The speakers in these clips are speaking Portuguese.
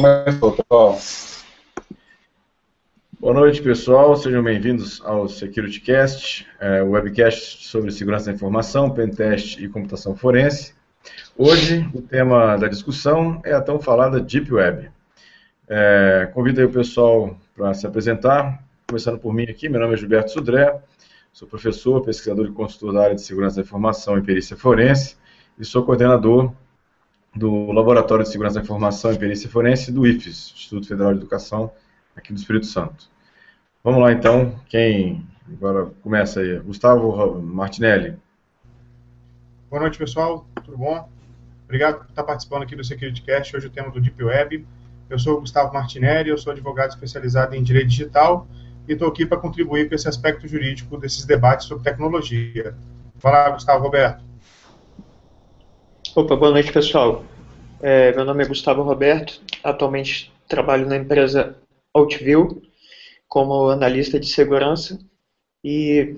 começou, pessoal. Boa noite, pessoal. Sejam bem-vindos ao SecurityCast, é, o webcast sobre segurança da informação, pentest e computação forense. Hoje, o tema da discussão é a tão falada Deep Web. É, convido aí o pessoal para se apresentar, começando por mim aqui. Meu nome é Gilberto Sudré, sou professor, pesquisador e consultor da área de segurança da informação e perícia forense e sou coordenador do Laboratório de Segurança da Informação e Perícia Forense do IFES, Instituto Federal de Educação aqui do Espírito Santo. Vamos lá então, quem agora começa aí? Gustavo Martinelli. Boa noite, pessoal. Tudo bom? Obrigado por estar participando aqui do SecurityCast. Hoje o tema do Deep Web. Eu sou o Gustavo Martinelli, eu sou advogado especializado em direito digital e estou aqui para contribuir com esse aspecto jurídico desses debates sobre tecnologia. Fala, Gustavo Roberto. Opa, boa noite, pessoal. É, meu nome é Gustavo Roberto, atualmente trabalho na empresa Outview como analista de segurança e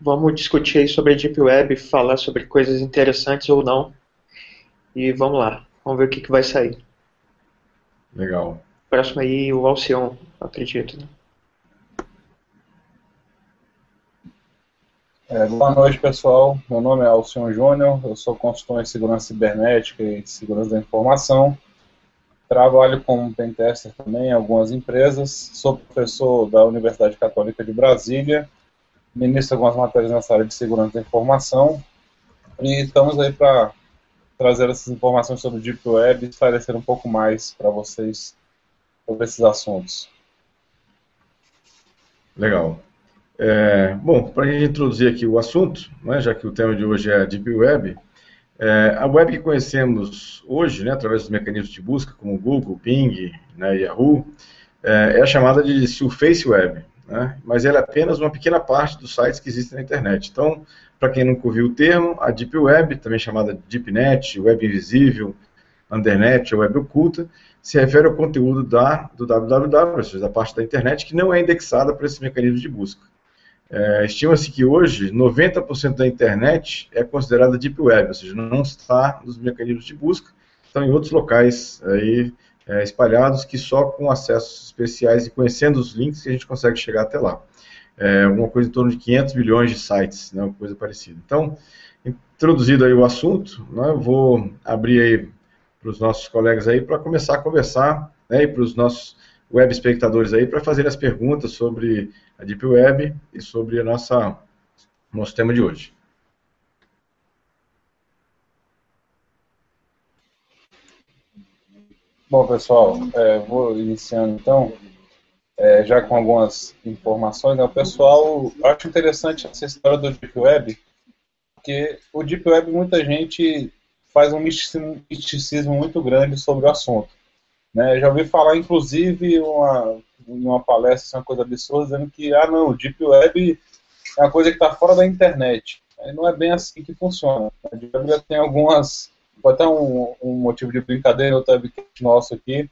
vamos discutir aí sobre a Deep Web, falar sobre coisas interessantes ou não. E vamos lá, vamos ver o que, que vai sair. Legal. Próximo aí, o Alcion, acredito. Né? É, boa noite, pessoal. Meu nome é Alcion Júnior, eu sou consultor em segurança cibernética e segurança da informação. Trabalho como pentester também em algumas empresas. Sou professor da Universidade Católica de Brasília. Ministro algumas matérias nessa área de segurança da informação. E estamos aí para trazer essas informações sobre o Deep Web e esclarecer um pouco mais para vocês sobre esses assuntos. Legal. É, bom, para a gente introduzir aqui o assunto, né, já que o tema de hoje é a Deep Web, é, a web que conhecemos hoje, né, através dos mecanismos de busca, como Google, Bing, né, Yahoo, é, é, chamada de Surface Web, né, mas ela é apenas uma pequena parte dos sites que existem na internet. Então, para quem nunca ouviu o termo, a Deep Web, também chamada Deep Net, Web Invisível, Undernet ou Web Oculta, se refere ao conteúdo da, do www, ou seja, da parte da internet que não é indexada por esses mecanismos de busca. É, Estima-se que hoje 90% da internet é considerada deep web, ou seja, não está nos mecanismos de busca, estão em outros locais aí, é, espalhados que só com acessos especiais e conhecendo os links que a gente consegue chegar até lá. É uma coisa em torno de 500 milhões de sites, né, coisa parecida. Então, introduzido aí o assunto, né, eu vou abrir aí para os nossos colegas aí para começar a conversar, né, e para os nossos web espectadores aí para fazer as perguntas sobre a Deep Web e sobre a nossa nosso tema de hoje. Bom, pessoal, é, vou iniciando então, é, já com algumas informações. Né, o pessoal, acho interessante essa história do Deep Web, porque o Deep Web muita gente faz um misticismo muito grande sobre o assunto. Né? Já ouvi falar, inclusive, uma, uma palestra, assim, uma coisa absurda, dizendo que, ah, não, Deep Web é uma coisa que está fora da internet. Não é bem assim que funciona. A Deep Web já tem algumas, pode ter um, um motivo de brincadeira, outro webcast nosso aqui,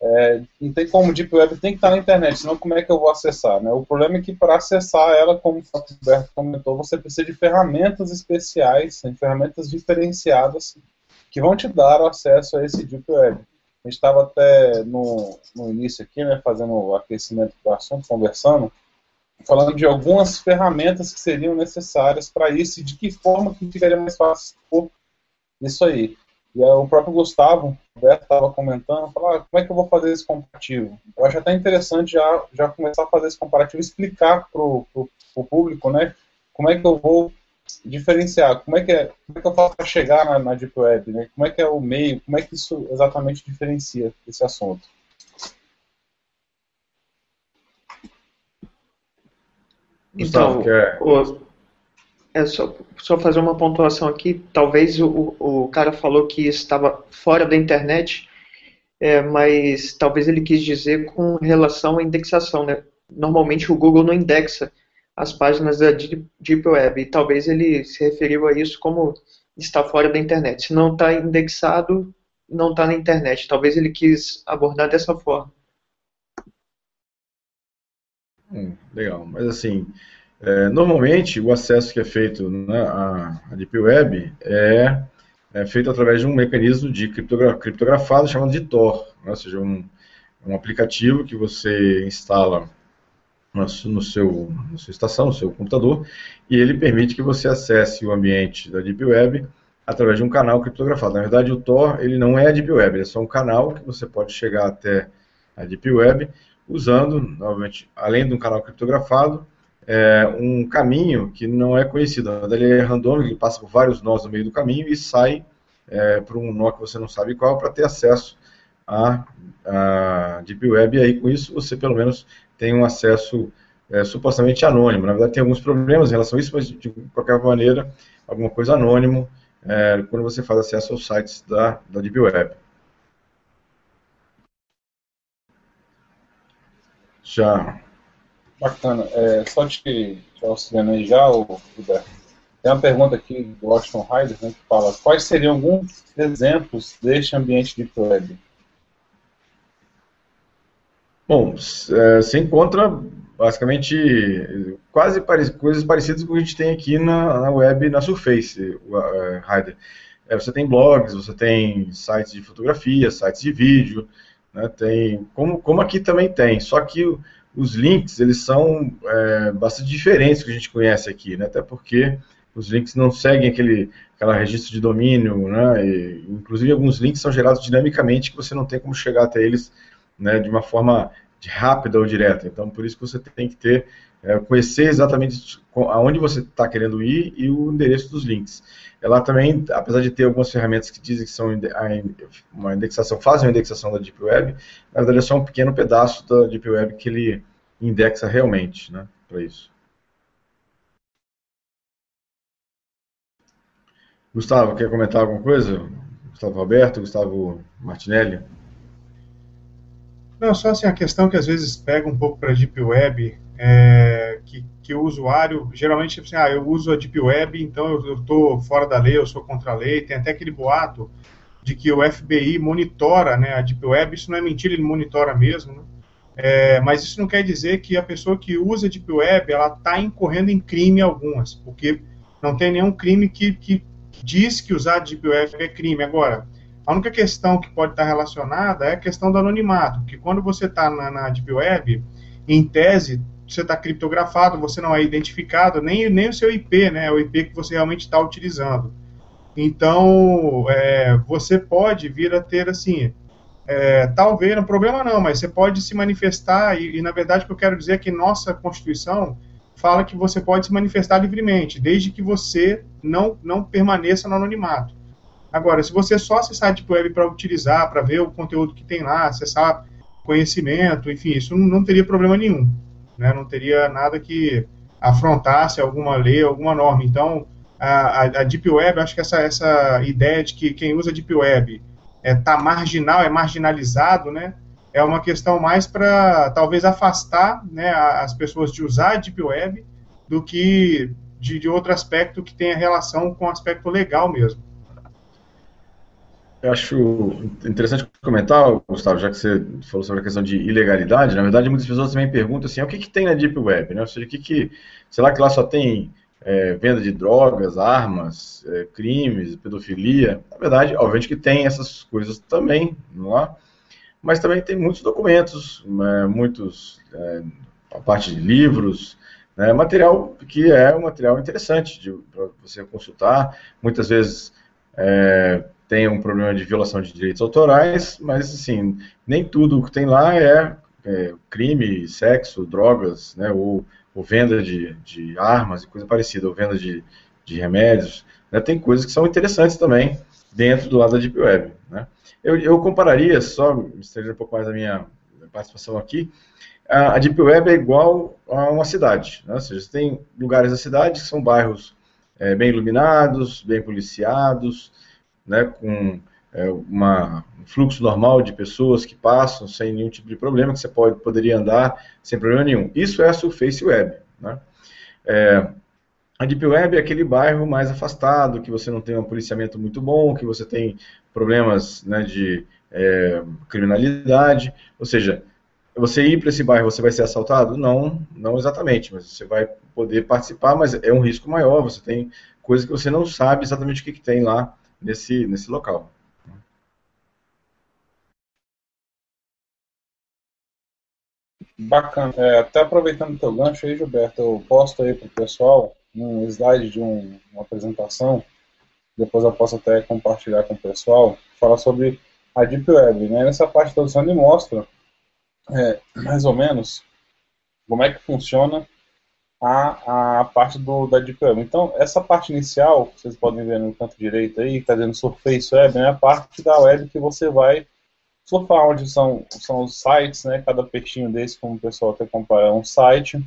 é, não tem como Deep Web tem que estar na internet, senão como é que eu vou acessar? Né? O problema é que para acessar ela, como o Roberto comentou, você precisa de ferramentas especiais, de ferramentas diferenciadas que vão te dar acesso a esse Deep Web. Gente estava até no, no início aqui, né, fazendo o aquecimento do assunto, conversando, falando de algumas ferramentas que seriam necessárias para isso e de que forma que ficaria mais fácil isso aí. E aí, o próprio Gustavo, Roberto estava comentando, falou, ah, como é que eu vou fazer esse comparativo? Eu acho até interessante já, já começar a fazer esse comparativo, explicar para o público, né, como é que eu vou diferenciar como é que é, como é que eu faço para chegar na, na Deep Web, né? Como é que é o meio, como é que isso exatamente diferencia esse assunto? Então, o, é só, só fazer uma pontuação aqui. Talvez o, o cara falou que estava fora da internet, é, mas talvez ele quis dizer com relação à indexação, né? Normalmente o Google não indexa as páginas da Deep Web. E talvez ele se referiu a isso como está fora da internet. Se não está indexado, não está na internet. Talvez ele quis abordar dessa forma. Hum, legal, mas assim, é, normalmente o acesso que é feito né, à, Deep Web é é feito através de um mecanismo de criptogra criptografado chamado de Tor, né? ou seja, um, um aplicativo que você instala no seu, na sua estação, no seu computador, e ele permite que você acesse o ambiente da Deep Web através de um canal criptografado. Na verdade, o Tor ele não é a Deep Web, ele é só um canal que você pode chegar até a Deep Web usando, novamente, além de um canal criptografado, é, um caminho que não é conhecido. Ele é randômico, ele passa por vários nós no meio do caminho e sai é, para um nó que você não sabe qual para ter acesso à, à Deep Web. E aí, com isso, você pelo menos tem um acesso é, supostamente anônimo. Na verdade, tem alguns problemas em relação a isso, mas de qualquer maneira, alguma coisa anônimo é, quando você faz acesso aos sites da, da Deep Web. Já. Bacana. É, só te, auxiliando aí já, o, tem uma pergunta aqui do Washington Ryder né, que fala quais seriam alguns exemplos deste ambiente Deep Web? Bom, é, você encontra basicamente quase pare coisas parecidas com o que a gente tem aqui na, na web, na Surface, uh, Ryder. É, você tem blogs, você tem sites de fotografia, sites de vídeo, né, tem, como, como aqui também tem, só que os links eles são é, bastante diferentes do que a gente conhece aqui, né, até porque os links não seguem aquele aquela registro de domínio, né, e, inclusive alguns links são gerados dinamicamente que você não tem como chegar até eles né, de uma forma rápida ou direta. Então, por isso que você tem que ter, é, conhecer exatamente aonde você está querendo ir e o endereço dos links. Ela também, apesar de ter algumas ferramentas que dizem que são uma indexação, fazem uma indexação da Deep Web, na verdade é só um pequeno pedaço da Deep Web que ele indexa realmente, né, para isso. Gustavo, quer comentar alguma coisa? Gustavo Roberto, Gustavo Martinelli? Não, só assim, a questão que às vezes pega um pouco para a Deep Web, é, que, que o usuário, geralmente, tipo assim, ah, eu uso a Deep Web, então eu estou fora da lei, eu sou contra a lei, tem até aquele boato de que o FBI monitora né, a Deep Web, isso não é mentira, ele monitora mesmo, né? é, mas isso não quer dizer que a pessoa que usa a Deep Web, ela está incorrendo em crime algumas, porque não tem nenhum crime que, que diz que usar a Deep Web é crime. Agora, a única questão que pode estar relacionada é a questão do anonimato, que quando você está na, na Deep Web, em tese, você está criptografado, você não é identificado, nem, nem o seu IP, né, o IP que você realmente está utilizando. Então, é, você pode vir a ter, assim, é, talvez, não problema não, mas você pode se manifestar, e, e, na verdade o que eu quero dizer é que nossa Constituição fala que você pode se manifestar livremente, desde que você não, não permaneça no anonimato. Agora, se você só acessar a Deep Web para utilizar, para ver o conteúdo que tem lá, acessar conhecimento, enfim, isso não, teria problema nenhum. Né? Não teria nada que afrontasse alguma lei, alguma norma. Então, a, a, Deep Web, acho que essa, essa ideia de que quem usa Deep Web está é, tá marginal, é marginalizado, né? É uma questão mais para talvez afastar né, as pessoas de usar a Deep Web do que de, de outro aspecto que tenha relação com o aspecto legal mesmo. Eu acho interessante comentar, Gustavo, já que você falou sobre a questão de ilegalidade, na verdade muitas pessoas também perguntam assim, o que, que tem na Deep Web, né? Ou seja, o que, que será que lá só tem é, venda de drogas, armas, é, crimes, pedofilia? Na verdade, obviamente que tem essas coisas também lá, mas também tem muitos documentos, é, muitos, é, a parte de livros, né, material que é um material interessante para você consultar, muitas vezes é, tem um problema de violação de direitos autorais, mas assim, nem tudo que tem lá é, é crime, sexo, drogas, né, ou, ou venda de, de, armas e coisa parecida, ou venda de, de remédios. Né, tem coisas que são interessantes também dentro do lado da Deep Web. Né. Eu, eu compararia, só estender um pouco mais a minha participação aqui, a, a Deep Web é igual a uma cidade, né, ou seja, você tem lugares da cidade que são bairros é, bem iluminados, bem policiados, né, com é, uma, um fluxo normal de pessoas que passam sem nenhum tipo de problema, que você pode, poderia andar sem problema nenhum. Isso é a Surface Web. Né? É, a Deep Web é aquele bairro mais afastado, que você não tem um policiamento muito bom, que você tem problemas né, de é, criminalidade, ou seja, você ir para esse bairro, você vai ser assaltado? Não, não exatamente, mas você vai poder participar, mas é um risco maior, você tem coisas que você não sabe exatamente o que, que tem lá nesse, nesse local. Bacana. É, até aproveitando teu gancho aí, Gilberto, eu posto aí para o pessoal um slide de um, uma apresentação, depois eu posso até compartilhar com o pessoal, fala sobre a Deep Web. Né? Nessa parte da introdução ele mostra é, mais ou menos como é que funciona a, a parte do, da Deep Web. Então, essa parte inicial, vocês podem ver no canto direito aí, está dizendo Surface Web, é a parte da web que você vai surfar, onde são, são os sites, né, cada peixinho desse, como o pessoal até compara, é um site.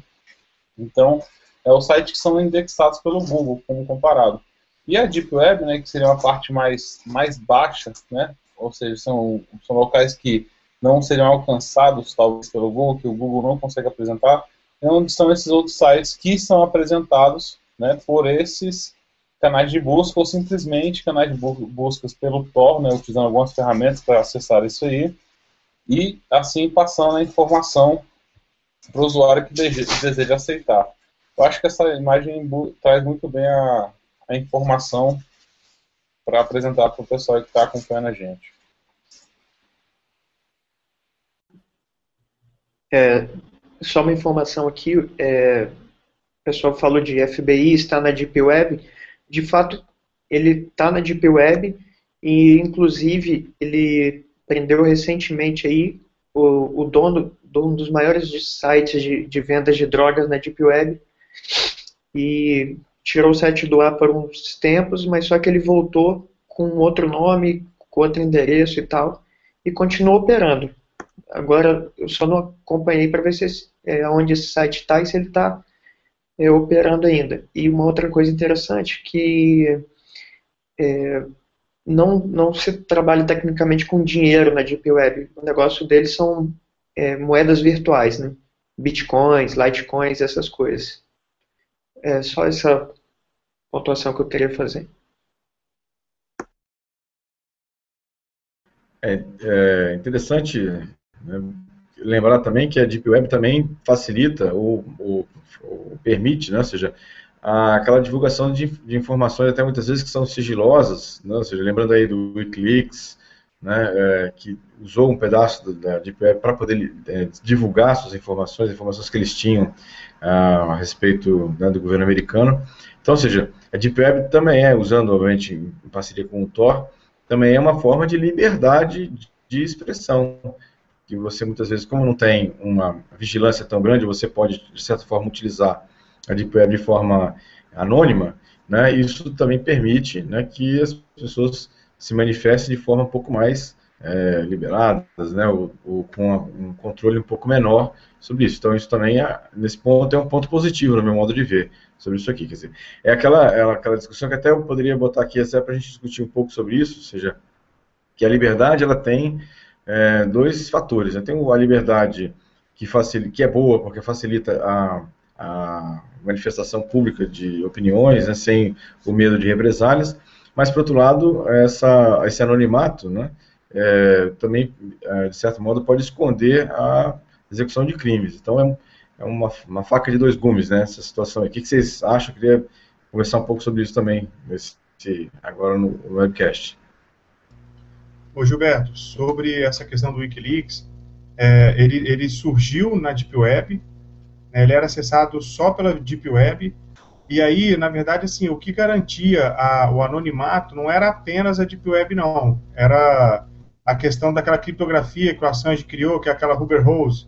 Então, é os sites que são indexados pelo Google, como comparado. E a Deep Web, né, que seria uma parte mais, mais baixa, né, ou seja, são, são locais que não seriam alcançados, talvez, pelo Google, que o Google não consegue apresentar, onde estão esses outros sites que são apresentados né, por esses canais de busca ou simplesmente canais de buscas pelo Tor, né, utilizando algumas ferramentas para acessar isso aí e assim passando a informação para o usuário que deseja aceitar. Eu acho que essa imagem traz muito bem a, a informação para apresentar para o pessoal que está acompanhando a gente. É, só uma informação aqui, é, o pessoal falou de FBI, está na Deep Web. De fato, ele está na Deep Web e, inclusive, ele prendeu recentemente aí o, o dono de um dos maiores sites de, de vendas de drogas na Deep Web e tirou o site do ar por uns tempos, mas só que ele voltou com outro nome, com outro endereço e tal, e continuou operando. Agora, eu só não acompanhei para ver se, é, onde esse site está e se ele está é, operando ainda. E uma outra coisa interessante que é, não, não se trabalha tecnicamente com dinheiro na Deep Web. O negócio deles são é, moedas virtuais, né? Bitcoins, Litecoins, essas coisas. É só essa pontuação que eu queria fazer. É, é interessante né? Lembrar também que a Deep Web também facilita ou, ou, ou permite, né? ou seja, aquela divulgação de, de, informações até muitas vezes que são sigilosas, né? ou seja, lembrando aí do Wikileaks, né, é, que usou um pedaço da Deep Web para poder é, divulgar suas informações, informações que eles tinham a, a respeito né, do governo americano. Então, ou seja, a Deep Web também é, usando, obviamente, em parceria com o Tor, também é uma forma de liberdade de expressão que você muitas vezes, como não tem uma vigilância tão grande, você pode, de certa forma, utilizar a Deep Web de forma anônima, né, isso também permite né, que as pessoas se manifestem de forma um pouco mais é, liberadas, né, ou, ou, com um controle um pouco menor sobre isso. Então, isso também, é, nesse ponto, é um ponto positivo no meu modo de ver sobre isso aqui. Quer dizer, é aquela, é aquela discussão que até eu poderia botar aqui para a gente discutir um pouco sobre isso, ou seja, que a liberdade ela tem é, dois fatores. Né? Tem a liberdade que, facilita, que é boa, porque facilita a, a manifestação pública de opiniões, né, sem o medo de represálias, mas, por outro lado, essa, esse anonimato né, é, também, é, de certo modo, pode esconder a execução de crimes. Então, é, é uma, uma, faca de dois gumes, né, essa situação. O que, vocês acham? Eu queria conversar um pouco sobre isso também, nesse, agora no webcast. Ô Gilberto, sobre essa questão do Wikileaks, é, ele, ele, surgiu na Deep Web, né, ele era acessado só pela Deep Web, e aí, na verdade, assim, o que garantia a, o anonimato não era apenas a Deep Web, não. Era a questão daquela criptografia que o Assange criou, que é aquela Hoover Rose,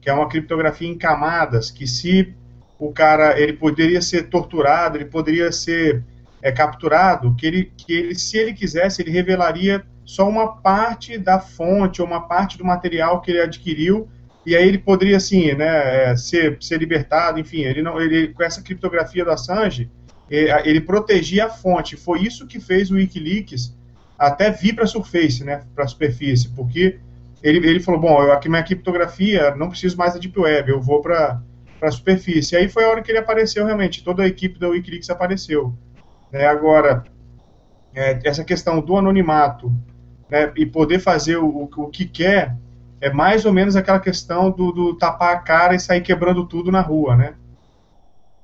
que é uma criptografia em camadas, que se o cara, ele poderia ser torturado, ele poderia ser é, capturado, que ele, que ele, se ele quisesse, ele revelaria só uma parte da fonte ou uma parte do material que ele adquiriu e aí ele poderia assim, né, é, ser, ser libertado, enfim, ele não, ele com essa criptografia do Assange, ele protegia a fonte. Foi isso que fez o WikiLeaks até vir para a Surface, né, para a superfície, porque ele, ele falou, bom, eu, aqui minha criptografia, não preciso mais da Deep Web, eu vou para a superfície. E aí foi a hora que ele apareceu realmente, toda a equipe da WikiLeaks apareceu. É, agora, é, essa questão do anonimato né, e poder fazer o, o, que quer é mais ou menos aquela questão do, do, tapar a cara e sair quebrando tudo na rua, né?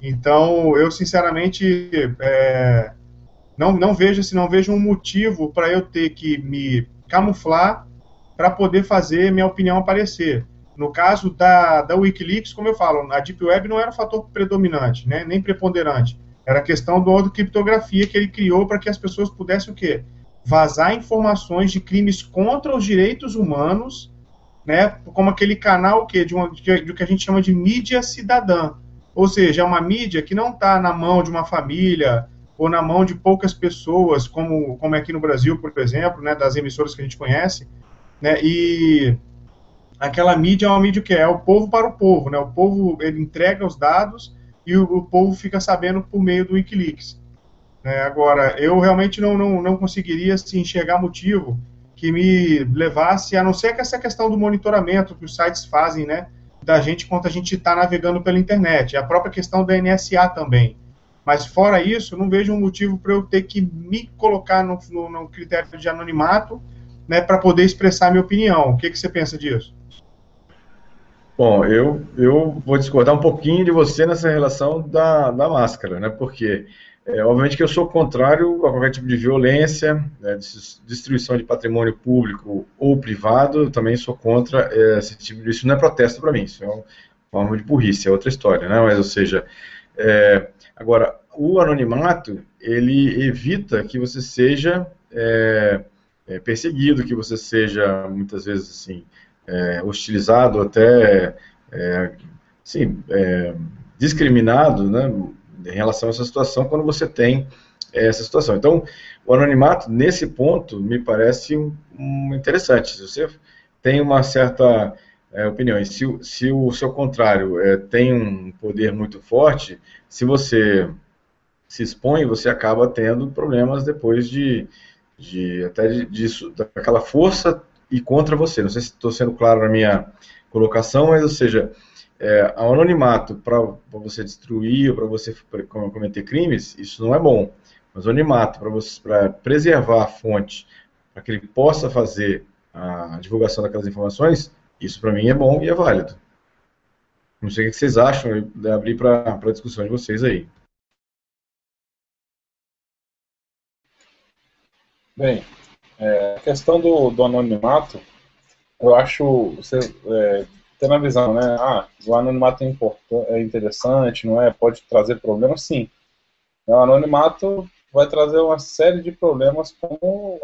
Então, eu sinceramente, é, não, não vejo se não vejo um motivo para eu ter que me camuflar para poder fazer minha opinião aparecer. No caso da, da Wikileaks, como eu falo, a Deep Web não era um fator predominante, né, nem preponderante. Era questão do criptografia que ele criou para que as pessoas pudessem o quê? Vazar informações de crimes contra os direitos humanos, né, como aquele canal que de, uma, de, que a gente chama de mídia cidadã. Ou seja, é uma mídia que não está na mão de uma família ou na mão de poucas pessoas, como, como é aqui no Brasil, por exemplo, né, das emissoras que a gente conhece, né, e aquela mídia é uma mídia que é o povo para o povo, né, o povo ele entrega os dados e o, o povo fica sabendo por meio do Wikileaks. Né, agora, eu realmente não, não, não conseguiria assim, enxergar motivo que me levasse, a não ser que essa questão do monitoramento que os sites fazem, né, da gente enquanto a gente está navegando pela internet, a própria questão da NSA também. Mas fora isso, não vejo um motivo para eu ter que me colocar no, no, no critério de anonimato né, para poder expressar minha opinião. O que, que você pensa disso? Bom, eu, eu vou discordar um pouquinho de você nessa relação da, da máscara, né? Porque, é, obviamente, que eu sou contrário a qualquer tipo de violência, né, destruição de patrimônio público ou privado, eu também sou contra é, esse tipo de. Isso não é protesto para mim, isso é uma forma de burrice, é outra história, né? Mas, ou seja, é, agora, o anonimato, ele evita que você seja é, é, perseguido, que você seja muitas vezes assim é, hostilizado, até assim, discriminado, né, em relação a essa situação quando você tem essa situação. Então, o anonimato nesse ponto me parece um, um interessante. Se você tem uma certa é, opinião, e se, se o seu contrário é, tem um poder muito forte, se você se expõe, você acaba tendo problemas depois de, de até de, disso, daquela força e contra você. Não sei se estou sendo claro na minha colocação, mas, ou seja, é, o anonimato para você destruir ou para você cometer crimes, isso não é bom. Mas o anonimato para preservar a fonte, para que ele possa fazer a divulgação daquelas informações, isso para mim é bom e é válido. Não sei o que vocês acham, eu abrir para a discussão de vocês aí. Bem, é, a questão do, do anonimato, eu acho, você, é, tendo a visão, né, ah, o anonimato é, é interessante, não é, pode trazer problemas, sim. O anonimato vai trazer uma série de problemas como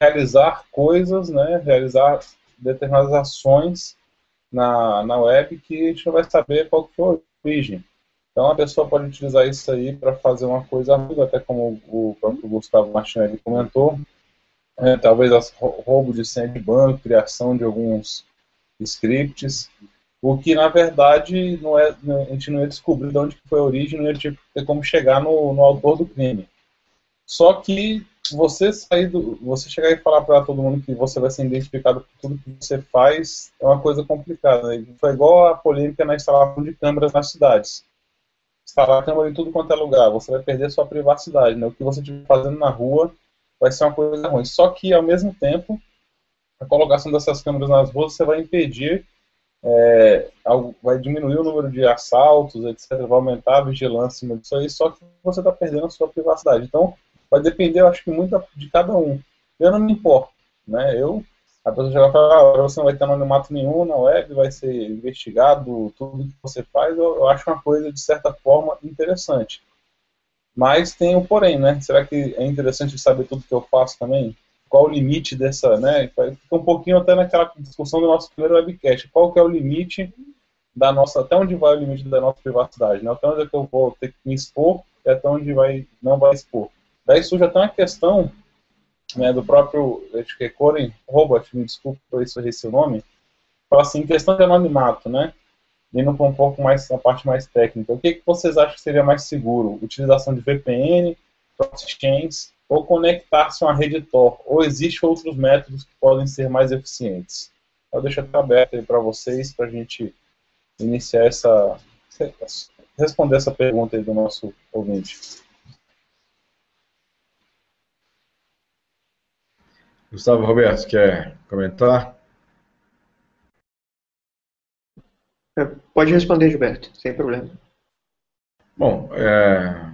realizar coisas, né, realizar determinadas ações na, na web que a gente não vai saber qual que foi a origem. Então a pessoa pode utilizar isso aí para fazer uma coisa ruim, até como o próprio Gustavo Martinelli comentou, é, talvez roubo de senha de banco, criação de alguns scripts, o que na verdade não é, a gente não ia descobrir de onde foi a origem, não ia ter como chegar no, no autor do crime. Só que você sair do, você chegar e falar para todo mundo que você vai ser identificado por tudo que você faz é uma coisa complicada. Né? Foi igual a polêmica na instalação de câmeras nas cidades instalar câmera em tudo quanto é lugar, você vai perder sua privacidade, né? O que você estiver fazendo na rua vai ser uma coisa ruim. Só que, ao mesmo tempo, a colocação dessas câmeras nas ruas, você vai impedir, é, vai diminuir o número de assaltos, etc., vai aumentar a vigilância disso aí, só que você está perdendo a sua privacidade. Então, vai depender, eu acho que muito de cada um. Eu não me importo, né? Eu a pessoa chega e fala, ah, você não vai ter anonimato nenhum na web, vai ser investigado, tudo que você faz, eu, eu acho uma coisa, de certa forma, interessante. Mas tem um porém, né? Será que é interessante saber tudo que eu faço também? Qual o limite dessa, né? Fica um pouquinho até naquela discussão do nosso primeiro webcast. Qual que é o limite da nossa, até onde vai o limite da nossa privacidade, né? Até onde é que eu vou ter que me expor e até onde vai, não vai expor. Daí surge até uma questão né, do próprio, acho que é Coren Robert, me desculpe por isso errei seu nome, fala assim, questão de anonimato, né, indo para um pouco mais, a parte mais técnica, o que, que vocês acham que seria mais seguro? Utilização de VPN, proxy chains, ou conectar-se a uma rede Tor, ou existem outros métodos que podem ser mais eficientes? Eu deixo até aberto aí para vocês, para a gente iniciar essa, responder essa pergunta aí do nosso ouvinte. Gustavo Roberto, quer comentar? É, pode responder, Gilberto, sem problema. Bom, é,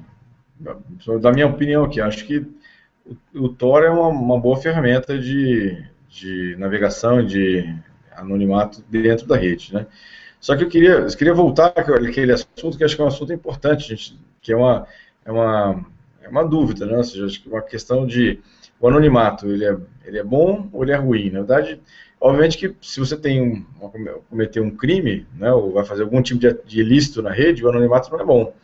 da minha opinião aqui, acho que o, Tor é uma, uma, boa ferramenta de, de navegação, de anonimato dentro da rede, né? Só que eu queria, eu queria voltar àquele assunto que acho que é um assunto importante, gente, que é uma, é uma, é uma dúvida, né? Ou seja, acho que uma questão de o anonimato, ele é, ele é bom ou ele é ruim? Na verdade, obviamente que se você tem um, cometer um crime, né, ou vai fazer algum tipo de, de ilícito na rede, o anonimato não é bom.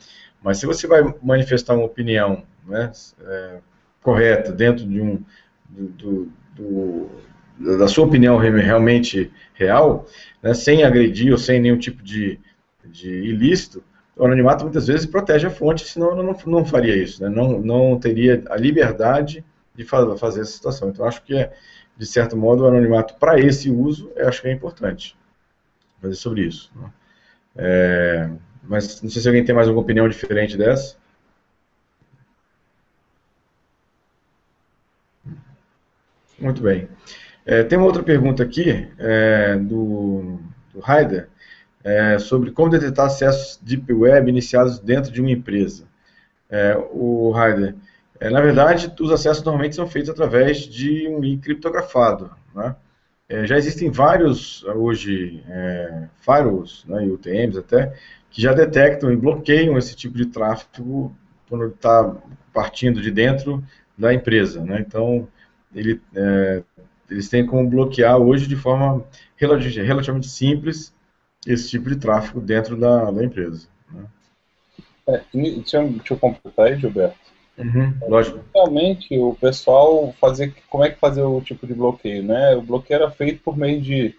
Mas se você vai manifestar uma opinião né, é, correta dentro de um do, do, do, da sua opinião realmente real, né, sem agredir ou sem nenhum tipo de, de ilícito, o anonimato muitas vezes protege a fonte, senão não, não faria isso, né, não, não teria a liberdade de fazer essa situação. Então, acho que, é, de certo modo, o anonimato para esse uso, eu acho que é importante fazer sobre isso. Né? É, mas não sei se alguém tem mais alguma opinião diferente dessa. Muito bem. É, tem uma outra pergunta aqui é, do, do Heider é, sobre como detectar acessos Deep Web iniciados dentro de uma empresa. É, o Heider, é, na verdade, os acessos normalmente são feitos através de um link criptografado. Né? É, já existem vários, hoje, firewalls, né, e UTMs até, que já detectam e bloqueiam esse tipo de tráfego quando está partindo de dentro da empresa. Né? Então, ele, é, eles têm como bloquear hoje de forma relativamente simples esse tipo de tráfego dentro da, da empresa. Né? É, deixa, eu, deixa eu completar aí, Gilberto. Uhum, lógico. Realmente, o pessoal fazia. Como é que fazia o tipo de bloqueio? Né? O bloqueio era feito por meio de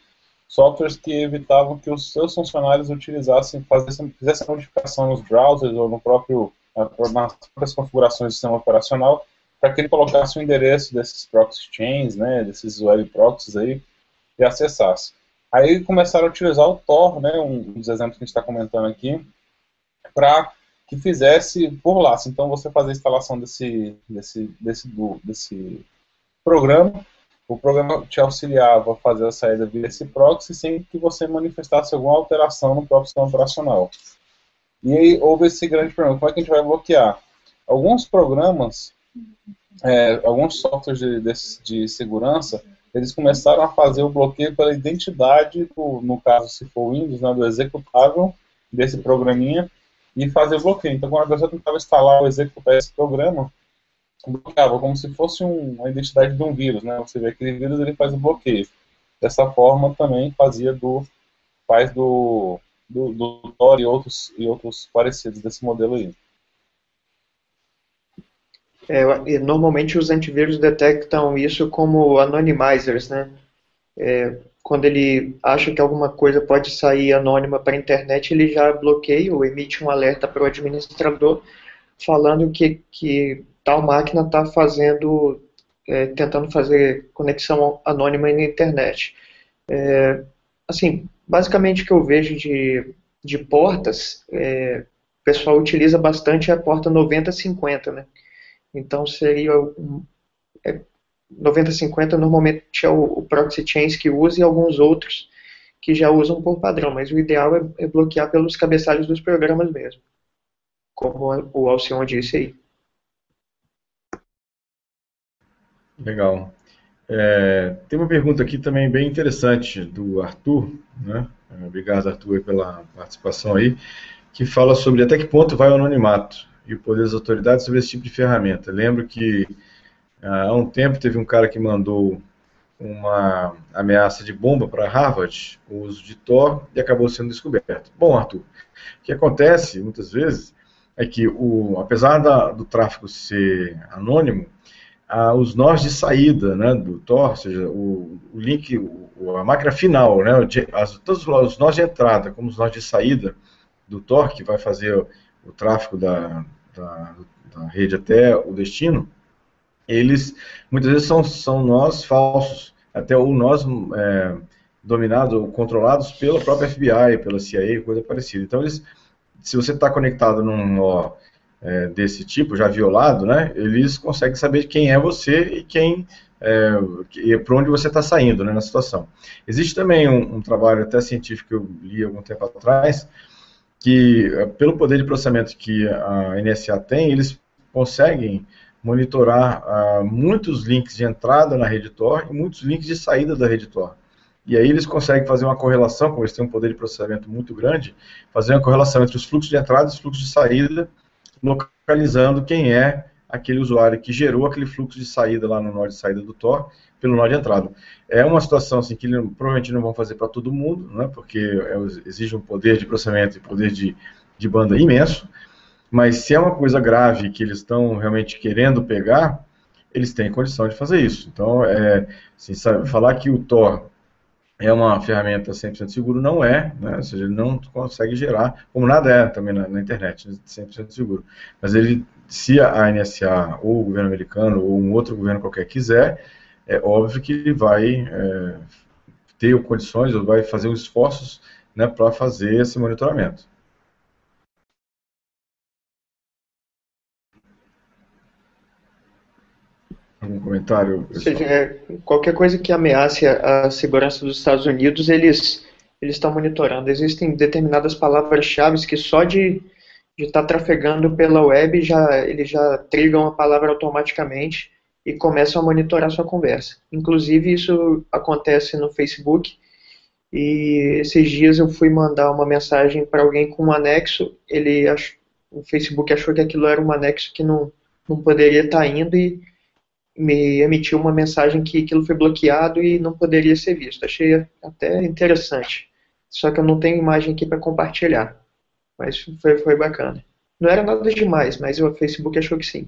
softwares que evitavam que os seus funcionários utilizassem, fizessem, fizessem modificação nos browsers ou no próprio, nas próprias configurações do sistema operacional para que ele colocasse o endereço desses proxy chains, né, desses web proxies aí, e acessasse. Aí começaram a utilizar o Tor, né, um dos exemplos que a gente está comentando aqui, para que fizesse por lá. Então você fazia a instalação desse, desse, desse, desse programa, o programa te auxiliava a fazer a saída via esse proxy sem que você manifestasse alguma alteração no próprio sistema operacional. E aí houve esse grande problema. Como é que a gente vai bloquear? Alguns programas, é, alguns softwares de, de, de, segurança, eles começaram a fazer o bloqueio pela identidade, do, no caso, se for Windows, né, do executável desse programinha, e fazer o bloqueio. Então, quando a pessoa tentava instalar ou executar esse programa, bloqueava, como se fosse um, a identidade de um vírus, né? Você vê aquele vírus, ele faz o bloqueio. Dessa forma, também fazia do faz do do, do Tor e outros e outros parecidos desse modelo aí. É, normalmente os antivírus detectam isso como anonymizers, né? É, quando ele acha que alguma coisa pode sair anônima para a internet, ele já bloqueia ou emite um alerta para o administrador falando que, que tal máquina está fazendo, é, tentando fazer conexão anônima na internet. É, assim, basicamente o que eu vejo de, de portas, é, o pessoal utiliza bastante a porta 9050, né? Então seria é, 9050 normalmente é o, o proxy chains que usa e alguns outros que já usam por padrão, mas o ideal é, é bloquear pelos cabeçalhos dos programas mesmo, como o Alcion disse aí. Legal. É, tem uma pergunta aqui também bem interessante do Arthur, né? Obrigado, Arthur, pela participação aí, que fala sobre até que ponto vai o anonimato e o poder das autoridades sobre esse tipo de ferramenta. Lembro que ah, há um tempo teve um cara que mandou uma ameaça de bomba para Harvard o uso de Tor e acabou sendo descoberto. Bom, Arthur, o que acontece muitas vezes é que, o, apesar da, do tráfego ser anônimo, os nós de saída né, do Tor, ou seja, o, o link, o, a máquina final, né, as, todos os nós de entrada como os nós de saída do Tor, que vai fazer o, tráfego da, da, da, rede até o destino, eles muitas vezes são, são nós falsos, até ou nós é, dominados ou controlados pela própria FBI, pela CIA, coisa parecida. Então, eles, se você está conectado num nó é, desse tipo, já violado, né, eles conseguem saber quem é você e quem é, e para onde você está saindo né, na situação. Existe também um, um, trabalho até científico que eu li algum tempo atrás, que pelo poder de processamento que a NSA tem, eles conseguem monitorar uh, muitos links de entrada na rede Tor e muitos links de saída da rede Tor. E aí eles conseguem fazer uma correlação, como eles têm um poder de processamento muito grande, fazer uma correlação entre os fluxos de entrada e os fluxos de saída, localizando quem é aquele usuário que gerou aquele fluxo de saída lá no nó de saída do Tor pelo nó de entrada. É uma situação assim, que provavelmente não vão fazer para todo mundo, né, porque é, exige um poder de processamento e poder de, de banda imenso, mas se é uma coisa grave que eles estão realmente querendo pegar, eles têm condição de fazer isso. Então, é, assim, sabe, falar que o Tor é uma ferramenta 100% seguro, não é, né? ou seja, ele não consegue gerar, como nada é também na, na internet, 100% né? seguro. Mas ele, se a NSA ou o governo americano ou um outro governo qualquer quiser, é óbvio que ele vai é, ter condições ou vai fazer os esforços né, para fazer esse monitoramento. Algum comentário? Ou seja, é, qualquer coisa que ameace a, a segurança dos Estados Unidos, eles eles estão monitorando. Existem determinadas palavras-chave que só de estar tá trafegando pela web já eles já trigam a palavra automaticamente e começam a monitorar sua conversa. Inclusive isso acontece no Facebook. E esses dias eu fui mandar uma mensagem para alguém com um anexo. Ele ach... o Facebook achou que aquilo era um anexo que não não poderia estar tá indo e me emitiu uma mensagem que aquilo foi bloqueado e não poderia ser visto. Achei até interessante. Só que eu não tenho imagem aqui para compartilhar. Mas foi, foi bacana. Não era nada demais, mas o Facebook achou que sim.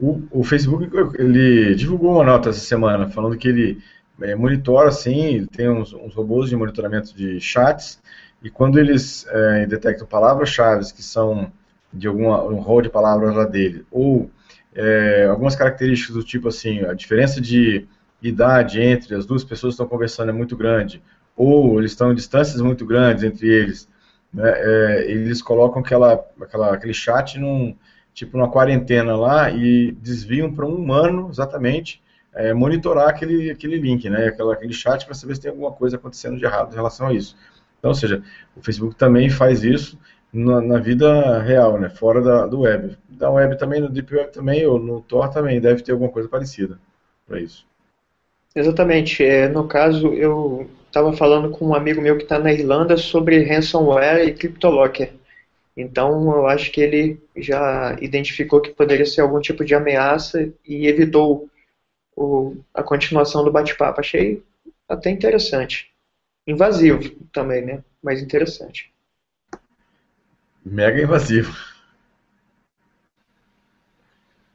O, o Facebook ele divulgou uma nota essa semana falando que ele é, monitora, sim, tem uns, uns, robôs de monitoramento de chats e quando eles é, detectam palavras-chave que são de alguma um rol de palavras lá dele, ou é, algumas características do tipo assim, a diferença de idade entre as duas pessoas que estão conversando é muito grande, ou eles estão em distâncias muito grandes entre eles, né, é, eles colocam aquela, aquela, aquele chat num, tipo numa quarentena lá e desviam para um humano exatamente é, monitorar aquele, aquele link, né, aquela, aquele chat para saber se tem alguma coisa acontecendo de errado em relação a isso. Então, ou seja, o Facebook também faz isso na, na, vida real, né? Fora da, do web. Da web também, no Deep Web também, ou no Tor também, deve ter alguma coisa parecida para isso. Exatamente. É, no caso, eu estava falando com um amigo meu que está na Irlanda sobre ransomware e CryptoLocker. Então, eu acho que ele já identificou que poderia ser algum tipo de ameaça e evitou o, a continuação do bate-papo. Achei até interessante. Invasivo também, né? Mas interessante mega invasivo.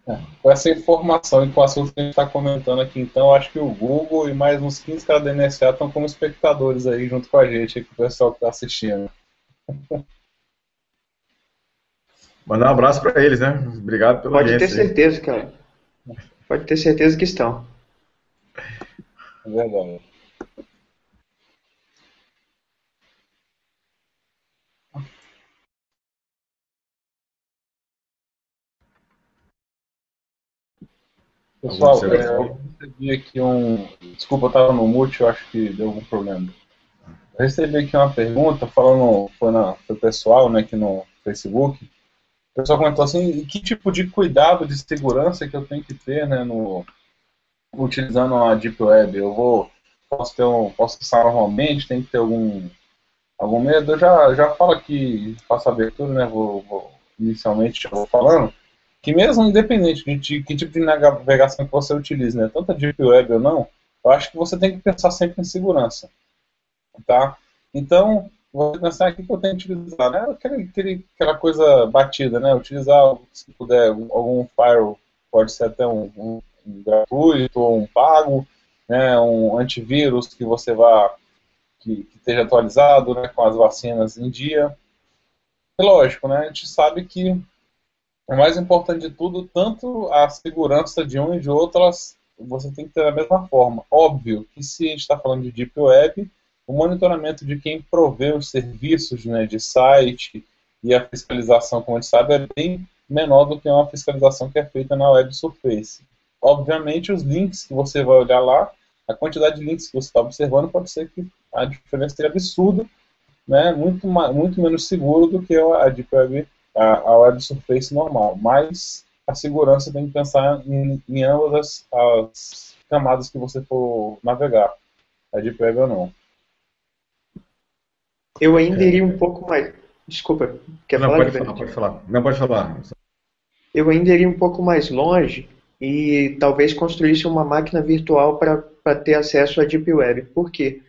É, com essa informação e com o assunto que a gente está comentando aqui, então, acho que o Google e mais uns 15 caras da NSA estão como espectadores aí junto com a gente, com o pessoal que está assistindo. Mandar um abraço para eles, né? Obrigado pela Pode ter certeza, cara. Pode ter certeza que estão. É verdade. Pessoal, é, eu recebi aqui um. Desculpa, eu estava no mute, eu acho que deu algum problema. Eu recebi aqui uma pergunta, falando, foi, na, foi pessoal, né, aqui no Facebook. O pessoal comentou assim, que tipo de cuidado de segurança que eu tenho que ter, né, no, utilizando a Deep Web? Eu vou, posso ter um, posso usar normalmente, tem que ter algum, algum medo? Eu já, já falo aqui, faço abertura, né, vou, vou inicialmente já vou falando que mesmo independente de, de que tipo de navegação que você utilize, né, tanto a Deep Web ou não, eu acho que você tem que pensar sempre em segurança, tá? Então, vou pensar aqui que eu tenho que utilizar, né, aquele, aquela coisa batida, né, utilizar, se puder, algum firewall, pode ser até um, um, um gratuito ou um pago, né, um antivírus que você vá, que, que esteja atualizado, né, com as vacinas em dia. E lógico, né, a gente sabe que o mais importante de tudo, tanto a segurança de um e de outro, elas, você tem que ter da mesma forma. Óbvio que se a gente está falando de Deep Web, o monitoramento de quem provê os serviços né, de site e a fiscalização, como a gente sabe, é bem menor do que uma fiscalização que é feita na Web Surface. Obviamente, os links que você vai olhar lá, a quantidade de links que você está observando pode ser que a diferença seja absurda né, muito, muito menos seguro do que a Deep Web, a, a Web Surface normal. Mas a segurança tem que pensar em, em ambas as, as camadas que você for navegar, a Deep Web ou não. Eu ainda iria um pouco mais. Desculpa, quer não, falar? Pode falar, pode falar. Não, pode falar. Eu ainda iria um pouco mais longe e talvez construísse uma máquina virtual para ter acesso à Deep Web. Por quê?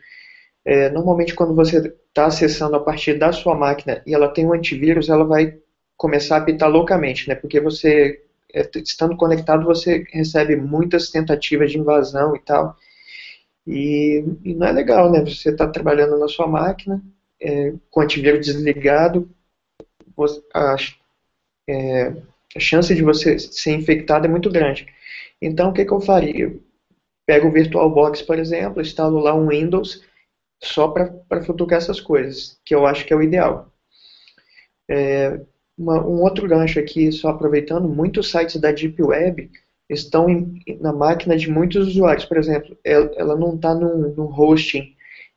É, normalmente, quando você está acessando a partir da sua máquina e ela tem um antivírus, ela vai começar a apitar loucamente, né? Porque você, é, estando conectado, você recebe muitas tentativas de invasão e tal. E, e não é legal, né? Você está trabalhando na sua máquina, é, com o antivírus desligado, a, é, a, chance de você ser infectado é muito grande. Então, o que, que eu faria? Pego o VirtualBox, por exemplo, instalo lá um Windows só para futucar essas coisas, que eu acho que é o ideal. É, uma, um outro gancho aqui, só aproveitando, muitos sites da Deep Web estão em, na máquina de muitos usuários. Por exemplo, ela, ela não está num, num hosting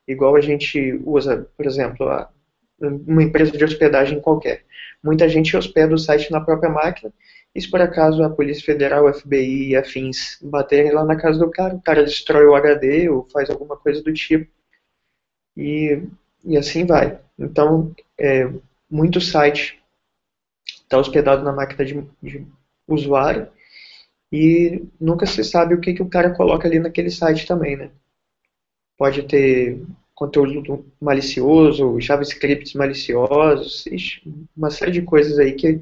igual a gente usa, por exemplo, a, uma empresa de hospedagem qualquer. Muita gente hospeda o site na própria máquina e se por acaso a Polícia Federal, FBI e afins baterem lá na casa do cara, o cara destrói o HD ou faz alguma coisa do tipo e, e assim vai. Então, é, muito site está hospedado na máquina de, de, usuário e nunca se sabe o que, que o cara coloca ali naquele site também, né? Pode ter conteúdo malicioso, JavaScripts maliciosos, uma série de coisas aí que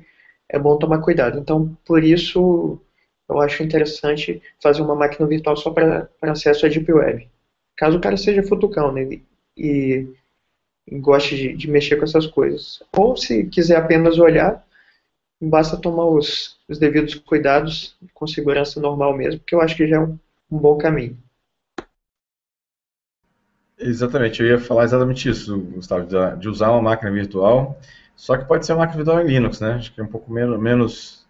é bom tomar cuidado. Então, por isso, eu acho interessante fazer uma máquina virtual só para acesso à Deep Web. Caso o cara seja futucão né, e, goste de, de, mexer com essas coisas. Ou se quiser apenas olhar, basta tomar os, os devidos cuidados com segurança normal mesmo, que eu acho que já é um, um bom caminho. Exatamente, eu ia falar exatamente isso, Gustavo, de usar uma máquina virtual, só que pode ser uma máquina virtual em Linux, né? Acho que é um pouco menos, menos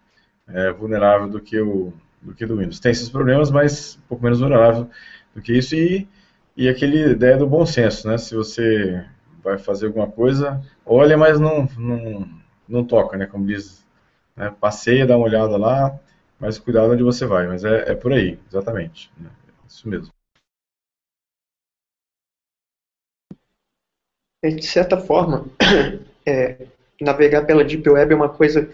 é, vulnerável do que o do que do Windows. Tem esses problemas, mas um pouco menos vulnerável do que isso e, e aquele ideia do bom senso, né? Se você vai fazer alguma coisa, olha, mas não, não, não toca, né? Como diz, né? passeia, dá uma olhada lá, mas cuidado onde você vai. Mas é, é por aí, exatamente. Né? Isso mesmo. De certa forma, é, navegar pela Deep Web é uma coisa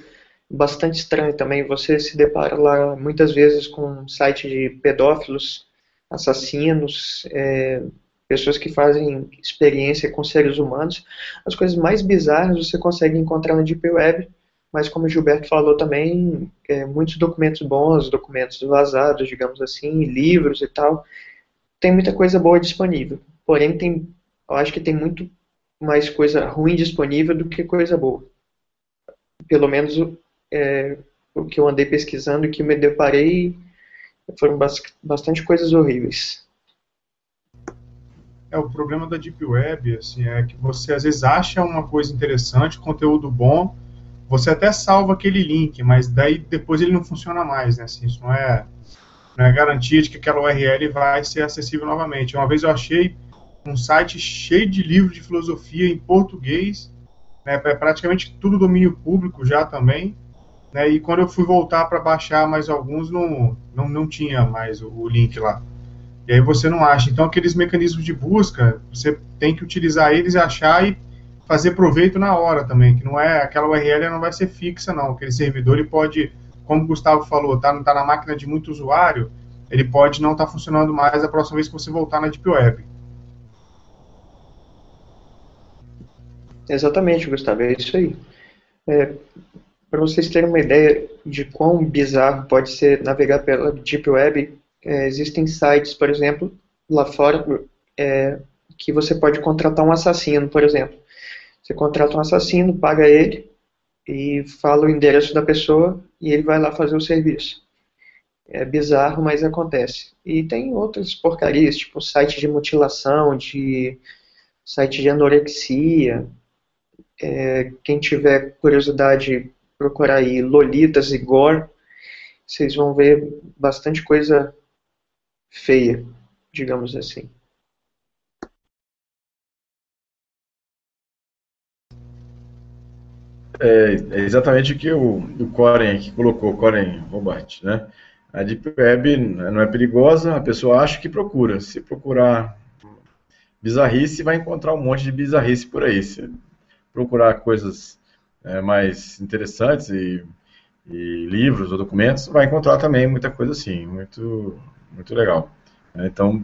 bastante estranha também. Você se depara lá muitas vezes com um site de pedófilos, assassinos, é, pessoas que fazem experiência com seres humanos. As coisas mais bizarras você consegue encontrar na Deep Web, mas como o Gilberto falou também, é, muitos documentos bons, documentos vazados, digamos assim, livros e tal. Tem muita coisa boa disponível. Porém, tem, eu acho que tem muito mais coisa ruim disponível do que coisa boa. Pelo menos é, o que eu andei pesquisando e que me deparei foram bastante coisas horríveis. É, o problema da Deep Web assim, é que você às vezes acha uma coisa interessante, conteúdo bom, você até salva aquele link, mas daí depois ele não funciona mais, né? Assim, isso não é, não é garantia de que aquela URL vai ser acessível novamente. Uma vez eu achei um site cheio de livros de filosofia em português, né, praticamente tudo domínio público já também. Né, e quando eu fui voltar para baixar mais alguns, não, não, não tinha mais o, o, link lá. E aí você não acha. Então, aqueles mecanismos de busca, você tem que utilizar eles e achar e fazer proveito na hora também, que não é aquela URL não vai ser fixa, não. Aquele servidor ele pode, como o Gustavo falou, tá, tá na máquina de muito usuário, ele pode não estar tá funcionando mais a próxima vez que você voltar na Deep Web. Exatamente, Gustavo, é isso aí. É, Para vocês terem uma ideia de quão bizarro pode ser navegar pela Deep Web, é, existem sites, por exemplo, lá fora, é, que você pode contratar um assassino, por exemplo. Você contrata um assassino, paga ele e fala o endereço da pessoa e ele vai lá fazer o serviço. É bizarro, mas acontece. E tem outras porcarias, tipo site de mutilação, de site de anorexia, é, quem tiver curiosidade, procurar aí Lolitas e Gore, vocês vão ver bastante coisa feia, digamos assim. é, é exatamente o que o, o Coren aqui colocou, Coren Robart, né? A Deep Web não é perigosa, a pessoa acha que procura. Se procurar bizarrice, vai encontrar um monte de bizarrice por aí. Se procurar coisas é, mais interessantes e, e, livros ou documentos, vai encontrar também muita coisa assim, muito, muito legal. Então,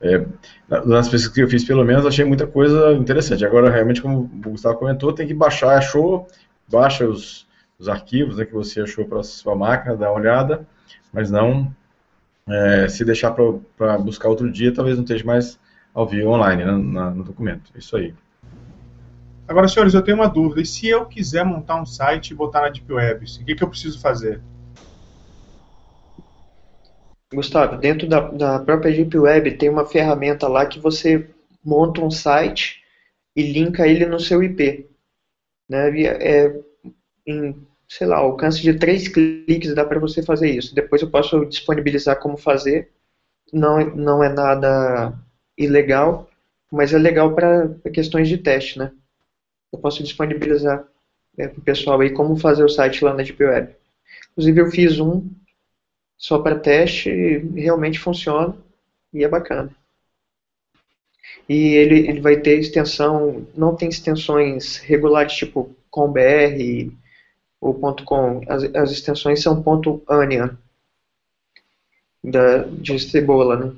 é, nas pesquisas que eu fiz, pelo menos, achei muita coisa interessante. Agora, realmente, como o Gustavo comentou, tem que baixar, achou, baixa os, os arquivos né, que você achou para a sua máquina, dá uma olhada, mas não é, se deixar para buscar outro dia, talvez não esteja mais ao vivo online né, no documento. Isso aí. Agora, senhores, eu tenho uma dúvida. E se eu quiser montar um site e botar na Deep Web, o que, que eu preciso fazer? Gustavo, dentro da, da própria Deep Web tem uma ferramenta lá que você monta um site e linka ele no seu IP. Né? É, em, sei lá, alcance de três cliques dá para você fazer isso. Depois eu posso disponibilizar como fazer. Não, não é nada ilegal, mas é legal para questões de teste, né? Eu posso disponibilizar é, para o pessoal aí como fazer o site lá na Deep Web. Inclusive eu fiz um só para teste, realmente funciona e é bacana. E ele, ele vai ter extensão, não tem extensões regulares tipo .com.br ou .com, as, as extensões são .ania da, de cebola, né?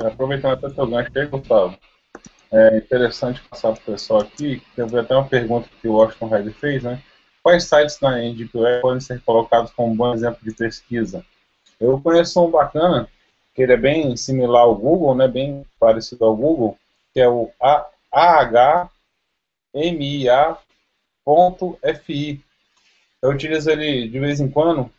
Aproveitando até o teu gancho aí, Gustavo, é interessante passar para o pessoal aqui, que eu vi até uma pergunta que o Washington Red fez, né? Quais sites na Deep podem ser colocados como um bom exemplo de pesquisa? Eu conheço um bacana, que ele é bem similar ao Google, né, bem parecido ao Google, que é o ahmia.fi. Eu utilizo ele de vez em quando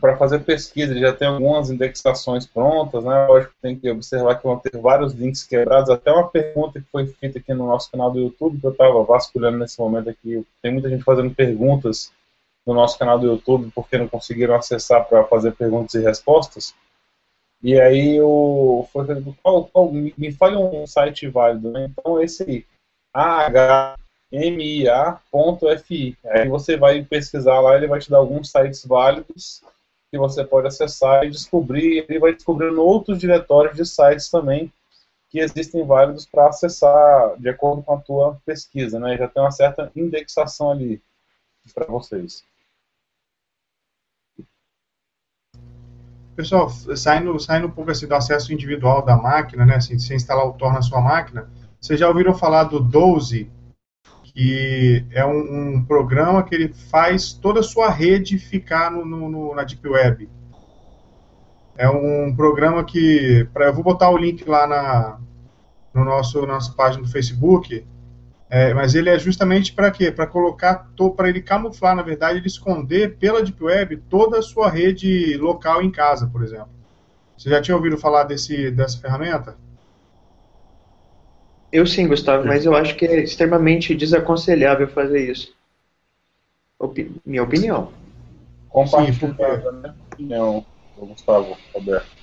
para fazer pesquisa, já tem algumas indexações prontas, né? Lógico que tem que observar que vão ter vários links quebrados. Até uma pergunta que foi feita aqui no nosso canal do YouTube, que eu estava vasculhando nesse momento aqui. Tem muita gente fazendo perguntas no nosso canal do YouTube porque não conseguiram acessar para fazer perguntas e respostas. E aí o foi qual, qual, me fale um site válido, né? Então esse aí, ahmia.fi. Aí você vai pesquisar lá, ele vai te dar alguns sites válidos que você pode acessar e descobrir, ele vai descobrindo outros diretórios de sites também que existem válidos para acessar de acordo com a tua pesquisa, né? Já tem uma certa indexação ali para vocês. Pessoal, saindo, saindo um pouco assim do acesso individual da máquina, né? Assim, se instalar o Tor na sua máquina, vocês já ouviram falar do Doze que é um, um, programa que ele faz toda a sua rede ficar no, no, no, na Deep Web. É um programa que, pra, eu vou botar o link lá na no nosso nossa página do Facebook, é, mas ele é justamente para quê? Para colocar, para ele camuflar, na verdade, ele esconder pela Deep Web toda a sua rede local em casa, por exemplo. Você já tinha ouvido falar desse, dessa ferramenta? Eu sim, Gustavo, mas eu acho que é extremamente desaconselhável fazer isso. Opi minha opinião. Compartilhada, a minha opinião, Gustavo, Roberto.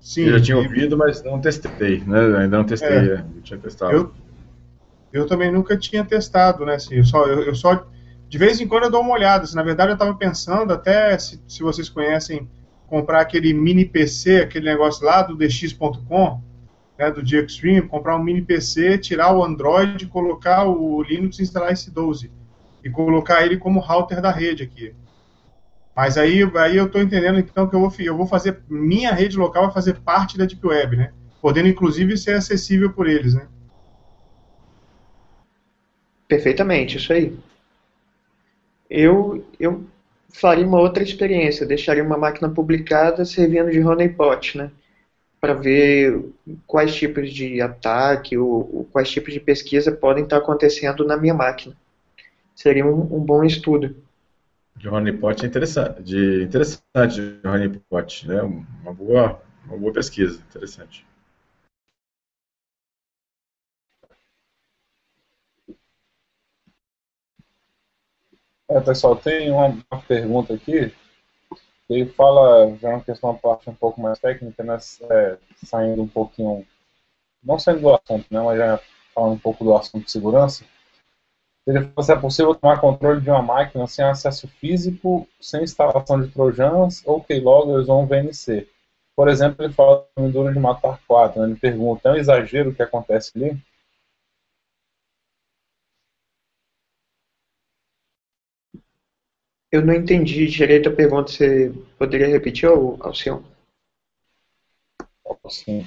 Sim, eu já tinha ouvido, mas não testei, né? Ainda não testei, é, é eu tinha testado. Eu, eu também nunca tinha testado, né? Assim, eu, só, eu, eu só, de vez em quando eu dou uma olhada. Assim, na verdade, eu estava pensando, até se, se vocês conhecem comprar aquele mini PC, aquele negócio lá do dx.com, né, do DXtream, comprar um mini PC, tirar o Android, colocar o Linux e instalar esse 12 e colocar ele como router da rede aqui. Mas aí, aí eu estou entendendo então que eu vou, eu vou fazer minha rede local vai fazer parte da Deep Web, né? Podendo inclusive ser acessível por eles, né? Perfeitamente, isso aí. Eu, eu faria uma outra experiência, deixaria uma máquina publicada servindo de honeypot, né? Para ver quais tipos de ataque ou, quais tipos de pesquisa podem estar acontecendo na minha máquina. Seria um, um bom estudo. De honeypot é interessante, de interessante de honeypot, né? Uma boa, uma boa pesquisa, interessante. É, pessoal, tem uma, pergunta aqui. Ele fala, já é uma questão, uma parte um pouco mais técnica, né, é, saindo um pouquinho, não saindo do assunto, né, mas já falando um pouco do assunto de segurança, ele falou se é possível tomar controle de uma máquina sem acesso físico, sem instalação de trojans ou keyloggers ou um VNC. Por exemplo, ele fala do duro de matar quatro. Né? Ele pergunta, é um exagero o que acontece ali? Eu não entendi direito a pergunta. Você poderia repetir, Alcion? Sim.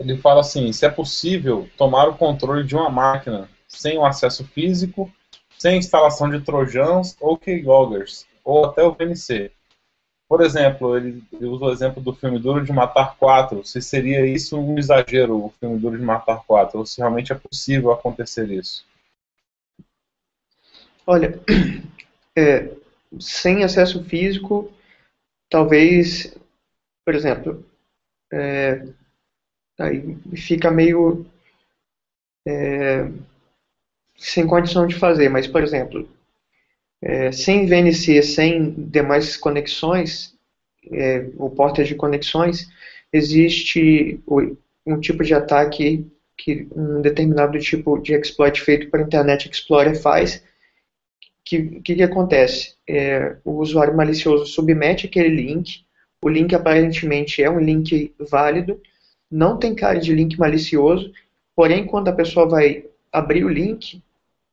Ele fala assim, se é possível tomar o controle de uma máquina sem o acesso físico, sem instalação de trojans ou keyloggers, ou até o VNC. Por exemplo, ele, ele usa o exemplo do filme Duro de Matar 4, se seria isso um exagero, o filme Duro de Matar 4, ou se realmente é possível acontecer isso. Olha, é, sem acesso físico, talvez, por exemplo, é, aí fica meio é, sem condição de fazer, mas, por exemplo, é, sem VNC, sem demais conexões, é, o porta de conexões, existe um tipo de ataque que um determinado tipo de exploit feito para Internet Explorer faz. Que que, que acontece? É, o usuário malicioso submete aquele link, o link aparentemente é um link válido, não tem cara de link malicioso, porém quando a pessoa vai abrir o link,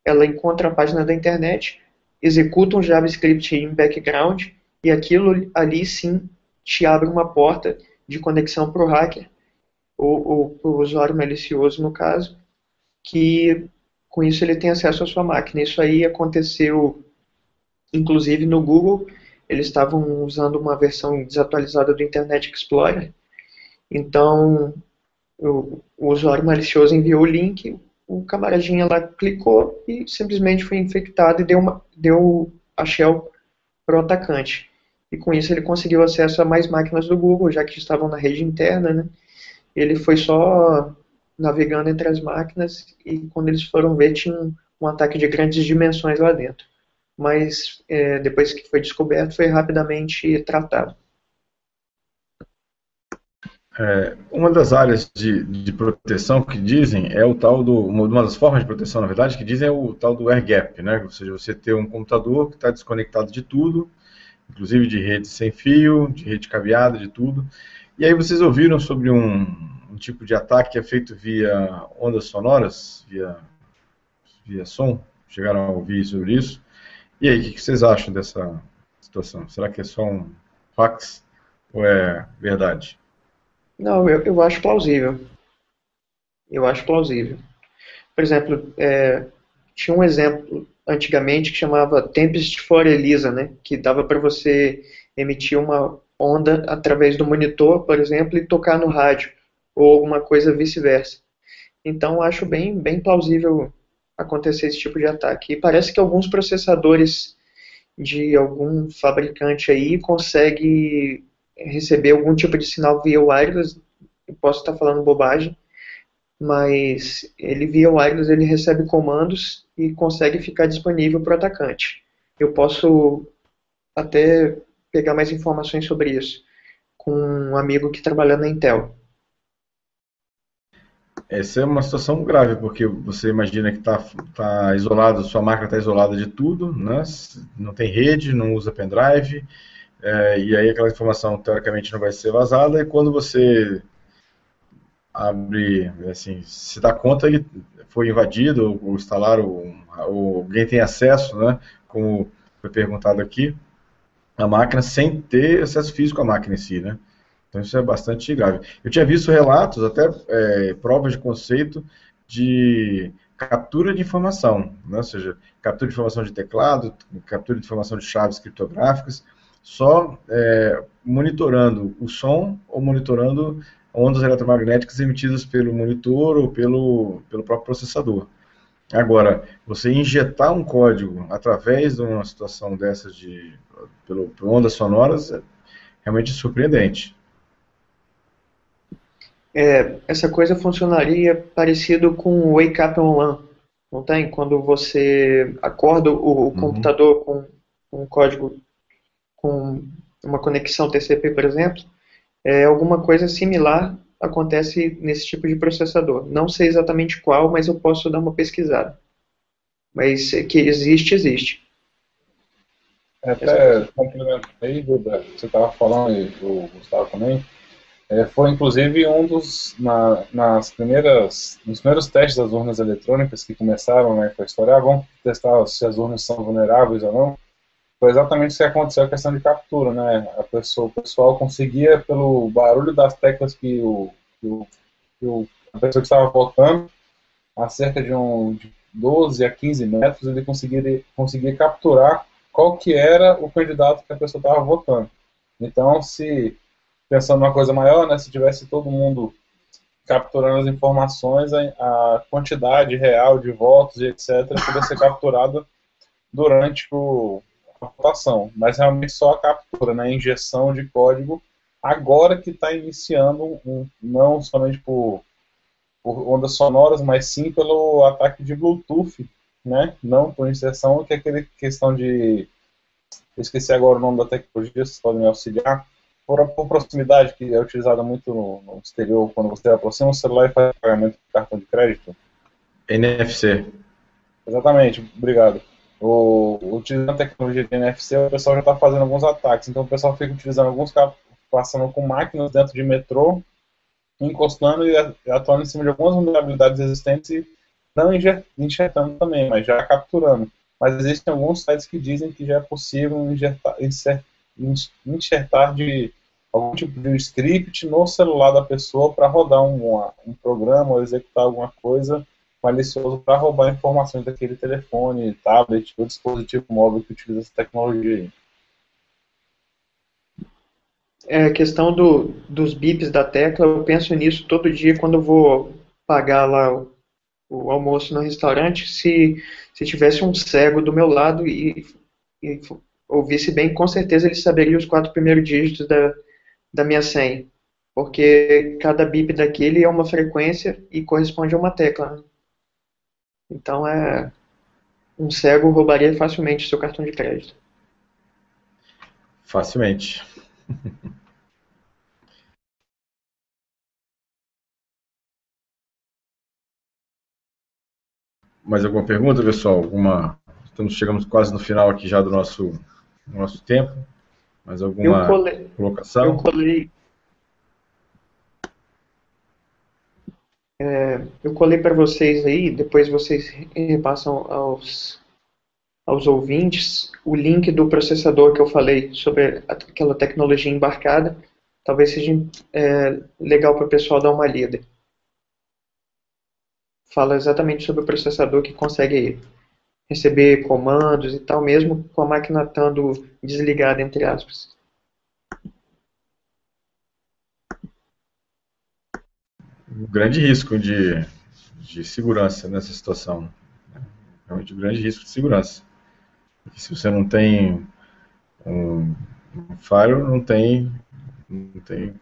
ela encontra a página da internet, executa um JavaScript em background e aquilo ali sim te abre uma porta de conexão para o hacker, ou, ou para o usuário malicioso no caso, que com isso ele tem acesso à sua máquina. Isso aí aconteceu inclusive no Google, eles estavam usando uma versão desatualizada do Internet Explorer. Então, o, o usuário malicioso enviou o link, o camaradinha lá clicou e simplesmente foi infectado e deu, uma, deu a shell para o atacante. E com isso ele conseguiu acesso a mais máquinas do Google, já que estavam na rede interna, né? Ele foi só navegando entre as máquinas e quando eles foram ver tinha um, um ataque de grandes dimensões lá dentro. Mas é, depois que foi descoberto, foi rapidamente tratado. É, uma das áreas de, de, proteção que dizem é o tal do. Uma das formas de proteção, na verdade, que dizem é o tal do air gap, né? Ou seja, você ter um computador que está desconectado de tudo, inclusive de rede sem fio, de rede cabeada, de tudo. E aí vocês ouviram sobre um, um tipo de ataque que é feito via ondas sonoras, via, via som? Chegaram a ouvir sobre isso? E aí, o que vocês acham dessa situação? Será que é só um fax ou é verdade? Não, eu, eu acho plausível. Eu acho plausível. Por exemplo, é, tinha um exemplo antigamente que chamava Tempest for Elisa, né? Que dava para você emitir uma onda através do monitor, por exemplo, e tocar no rádio, ou alguma coisa vice-versa. Então, acho bem, bem plausível acontecer esse tipo de ataque. E parece que alguns processadores de algum fabricante aí consegue receber algum tipo de sinal via wireless, eu posso estar falando bobagem, mas ele via wireless ele recebe comandos e consegue ficar disponível para o atacante. Eu posso até pegar mais informações sobre isso com um amigo que trabalha na Intel. Essa é uma situação grave, porque você imagina que está tá isolado, sua máquina está isolada de tudo, né? não tem rede, não usa pendrive, é, e aí aquela informação teoricamente não vai ser vazada, e quando você abre, assim, se dá conta que foi invadido, ou, instalaram, ou alguém tem acesso, né, como foi perguntado aqui, a máquina sem ter acesso físico à máquina em si, né? Então isso é bastante grave. Eu tinha visto relatos, até é, provas de conceito de captura de informação, né? ou seja, captura de informação de teclado, captura de informação de chaves criptográficas, só é, monitorando o som ou monitorando ondas eletromagnéticas emitidas pelo monitor ou pelo, pelo próprio processador. Agora, você injetar um código através de uma situação dessas de pelo, por ondas sonoras é realmente surpreendente. É, essa coisa funcionaria parecido com o Wake Up On não tem? Quando você acorda o, o uhum. computador com um código com uma conexão TCP, por exemplo, é alguma coisa similar acontece nesse tipo de processador. Não sei exatamente qual, mas eu posso dar uma pesquisada. Mas que existe, existe. É, até complementando aí, Duda, você estava falando, e o Gustavo também, é, foi inclusive um dos, na, nas primeiras, nos primeiros testes das urnas eletrônicas que começaram né, com a história, ah, vamos testar se as urnas são vulneráveis ou não, foi exatamente isso que aconteceu, a questão de captura, né, a pessoa, o pessoal conseguia, pelo barulho das teclas que o, que o, que o a pessoa que estava votando, a cerca de, um, de 12 a 15 metros, ele conseguia, conseguia capturar qual que era o candidato que a pessoa estava votando. Então, se pensando numa coisa maior, né, se tivesse todo mundo capturando as informações, a, quantidade real de votos e etc. poderia ser capturada durante o, a votação. Mas realmente só a captura, né, a injeção de código, agora que está iniciando, um, não somente por, por ondas sonoras, mas sim pelo ataque de Bluetooth, né, não por inserção, que é aquela questão de. Eu esqueci agora o nome da tecnologia, vocês podem me auxiliar por, por, proximidade, que é utilizada muito no, no, exterior, quando você aproxima o celular e faz pagamento de cartão de crédito? NFC. Exatamente, obrigado. O, utilizando a tecnologia de NFC, o pessoal já está fazendo alguns ataques. Então o pessoal fica utilizando alguns carros, passando com máquinas dentro de metrô, encostando e atuando em cima de algumas vulnerabilidades existentes e não injetando também, mas já capturando. Mas existem alguns sites que dizem que já é possível injetar, enxertar de algum tipo de script no celular da pessoa para rodar um, programa ou executar alguma coisa malicioso para roubar informações daquele telefone, tablet ou dispositivo móvel que utiliza essa tecnologia aí. É, a questão do, dos bips da tecla, eu penso nisso todo dia quando eu vou pagar lá o, o almoço no restaurante. Se, se tivesse um cego do meu lado e, e ouvisse bem, com certeza ele saberia os quatro primeiros dígitos da, da minha senha. Porque cada bip daquele é uma frequência e corresponde a uma tecla. Né? Então é. Um cego roubaria facilmente seu cartão de crédito. Facilmente. Mais alguma pergunta, pessoal? Alguma... Estamos chegamos quase no final aqui já do nosso no nosso tempo. Mais alguma eu colei, colocação? Eu colei. É, eu colei para vocês aí, depois vocês repassam aos, aos ouvintes o link do processador que eu falei sobre aquela tecnologia embarcada. Talvez seja é, legal para o pessoal dar uma lida. Fala exatamente sobre o processador que consegue receber comandos e tal, mesmo com a máquina estando desligada, entre aspas. Um grande risco de, de segurança nessa situação. Realmente um grande risco de segurança. Porque se você não tem um, um firewall, não tem, não tem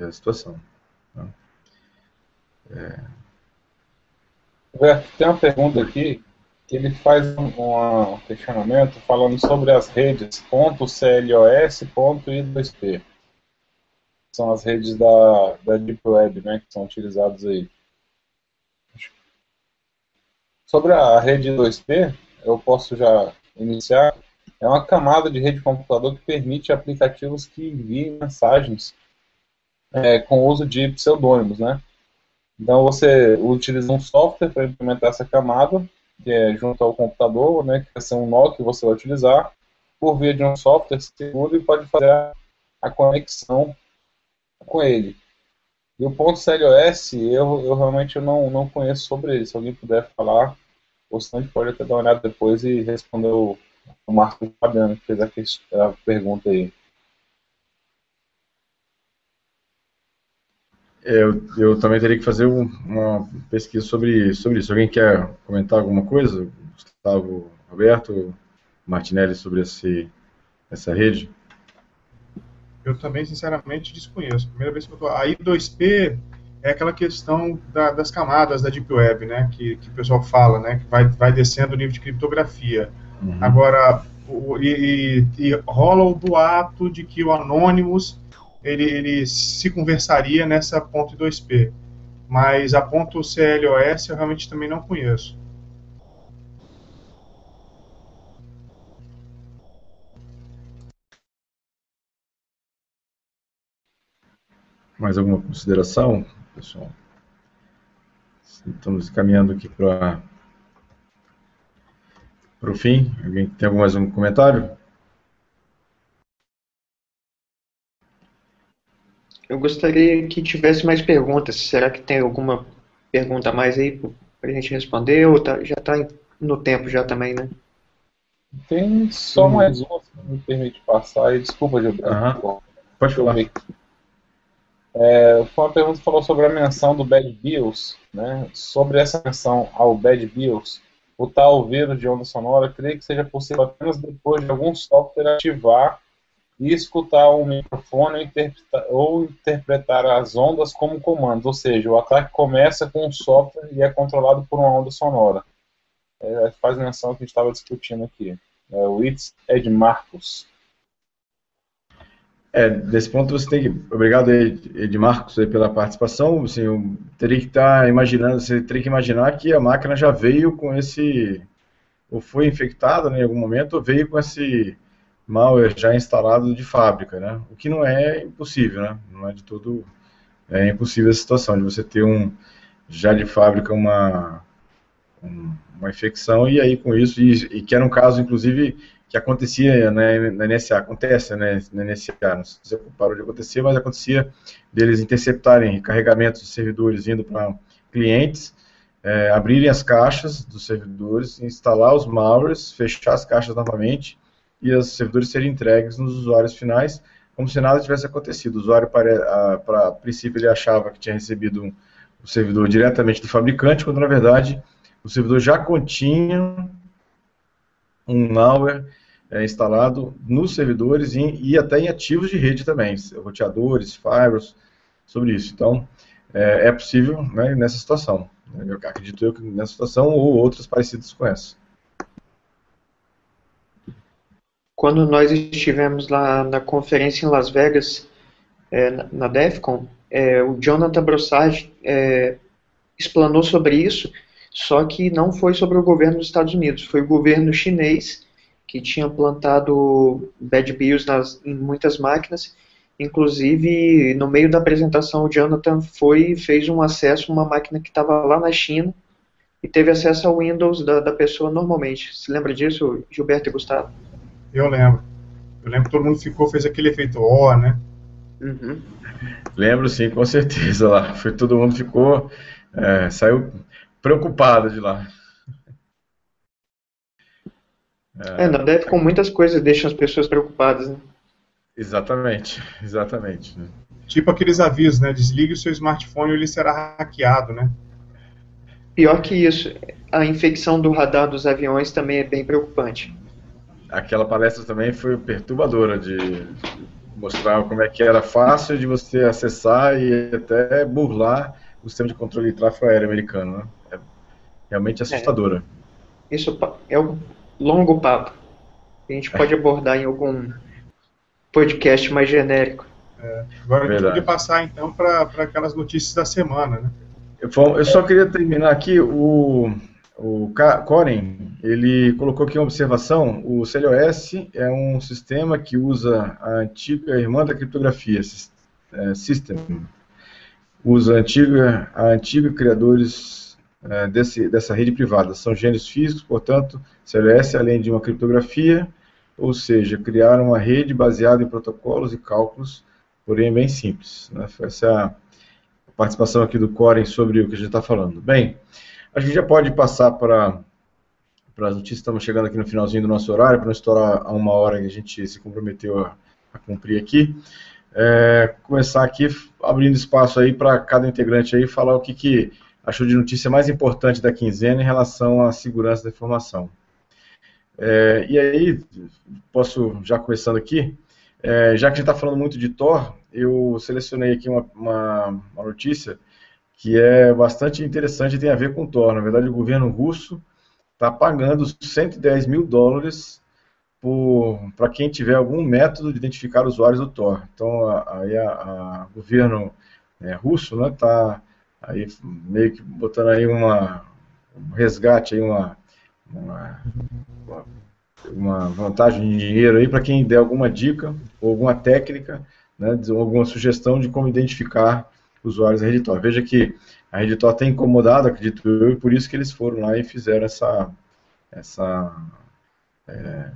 a situação. Né? É... Tem uma pergunta aqui ele faz um, um, questionamento falando sobre as redes .clos, .i2p. São as redes da, da Deep Web, né, que são utilizadas aí. Sobre a rede 2P, eu posso já iniciar. É uma camada de rede de computador que permite aplicativos que enviem mensagens é, com uso de pseudônimos, né? Então você utiliza um software para implementar essa camada que é junto ao computador, né, que vai ser um nó que você vai utilizar, por via de um software seguro e pode fazer a, a conexão com ele. E o ponto CLOS, eu, eu realmente não, não conheço sobre ele. Se alguém puder falar, o Sandy pode até dar uma olhada depois e responder o, o Marcos Fabiano, que fez a, a pergunta aí. Eu, eu também teria que fazer uma pesquisa sobre, sobre isso. Alguém quer comentar alguma coisa? Gustavo Roberto, Martinelli, sobre esse, essa rede? Eu também, sinceramente, desconheço. Primeira vez que eu estou. A I2P é aquela questão da, das camadas da Deep Web, né? Que, que o pessoal fala, né? Que vai, vai descendo o nível de criptografia. Uhum. Agora, o, e, e, e rola o boato de que o Anonymous ele, ele se conversaria nessa ponto 2P. Mas a ponto CLOS eu realmente também não conheço. Mais alguma consideração, pessoal? Estamos caminhando aqui para o fim. Alguém tem mais um comentário? Eu gostaria que tivesse mais perguntas. Será que tem alguma pergunta a mais aí para a gente responder? Ou tá, já está no tempo já também, né? Tem só mais uma, se me permite passar. Desculpa, Gilberto. Uhum. Pode falar. É, foi uma pergunta que falou sobre a menção do Bad Bills, né? Sobre essa menção ao Bad Bills, o tal vírus de onda sonora, creio que seja possível apenas depois de algum software ativar e escutar um microfone ou interpretar, as ondas como comandos, ou seja, o ataque começa com um software e é controlado por uma onda sonora. É, faz menção que a gente estava discutindo aqui. É, o Itz Ed Marcos. É, desse ponto você tem que. Obrigado, Ed Marcos, pela participação. Assim, eu teria que estar tá imaginando, você teria que imaginar que a máquina já veio com esse. ou foi infectada né, em algum momento, ou veio com esse malware já instalado de fábrica, né? O que não é impossível, né? Não é de todo é impossível a situação de você ter um já de fábrica uma uma infecção e aí com isso e, e que era um caso inclusive que acontecia né, na NSA, acontece né, na NSA, não sei se parou de acontecer, mas acontecia deles interceptarem carregamentos de servidores indo para clientes, é, abrirem as caixas dos servidores, instalar os malwares, fechar as caixas novamente e os servidores serem entregues nos usuários finais, como se nada tivesse acontecido. O usuário, para, a, princípio, ele achava que tinha recebido um, o servidor diretamente do fabricante, quando na verdade o servidor já continha um malware é, instalado nos servidores e, e, até em ativos de rede também, roteadores, firewalls, sobre isso. Então, é, é possível né, nessa situação. Eu acredito eu que nessa situação ou outras parecidas com essa. Quando nós estivemos lá na conferência em Las Vegas, é, na, DEFCON, é, o Jonathan Brossard é, explanou sobre isso, só que não foi sobre o governo dos Estados Unidos, foi o governo chinês que tinha plantado bad bills nas, em muitas máquinas. Inclusive, no meio da apresentação, o Jonathan foi fez um acesso a uma máquina que estava lá na China e teve acesso ao Windows da, da pessoa normalmente. Se lembra disso, Gilberto e Gustavo? Eu lembro. Eu lembro que todo mundo ficou, fez aquele efeito ó, né? Uhum. Lembro sim, com certeza lá. Foi, todo mundo ficou. É, saiu preocupado de lá. É, na deve com muitas coisas deixam as pessoas preocupadas, né? Exatamente, exatamente. Né? Tipo aqueles avisos, né? Desligue o seu smartphone ou ele será hackeado, né? Pior que isso, a infecção do radar dos aviões também é bem preocupante aquela palestra também foi perturbadora de mostrar como é que era fácil de você acessar e até burlar o sistema de controle de tráfego aéreo americano. Né? É realmente assustadora. É. Isso é um longo papo. A gente pode abordar em algum podcast mais genérico. É. Agora Verdade. a gente podia passar então para aquelas notícias da semana, né? Eu só queria terminar aqui o o Coren, ele colocou aqui uma observação, o CLOS é um sistema que usa a antiga irmã da criptografia, é, System, usa a antiga, a antiga criadores é, desse, dessa rede privada, são gênios físicos, portanto, CLOS, além de uma criptografia, ou seja, criaram uma rede baseada em protocolos e cálculos, porém bem simples. Né? Essa é a participação aqui do Coren sobre o que a gente está falando. Bem, a gente já pode passar para as notícias, estamos chegando aqui no finalzinho do nosso horário, para não estourar a uma hora que a gente se comprometeu a, a cumprir aqui. É, começar aqui abrindo espaço aí para cada integrante aí falar o que, que achou de notícia mais importante da quinzena em relação à segurança da informação. É, e aí, posso já começando aqui, é, já que a gente está falando muito de Tor, eu selecionei aqui uma, uma, uma notícia que é bastante interessante e tem a ver com Tor. Na verdade, o governo russo está pagando 110 mil dólares para quem tiver algum método de identificar usuários do Tor. Então, aí o governo é, russo está né, aí meio que botando aí uma, um resgate, aí uma, uma, uma vantagem de dinheiro aí para quem der alguma dica ou alguma técnica, né, alguma sugestão de como identificar usuários da Reditor. Veja que a Reditor tem incomodado, acredito eu, e por isso que eles foram lá e fizeram essa, essa é,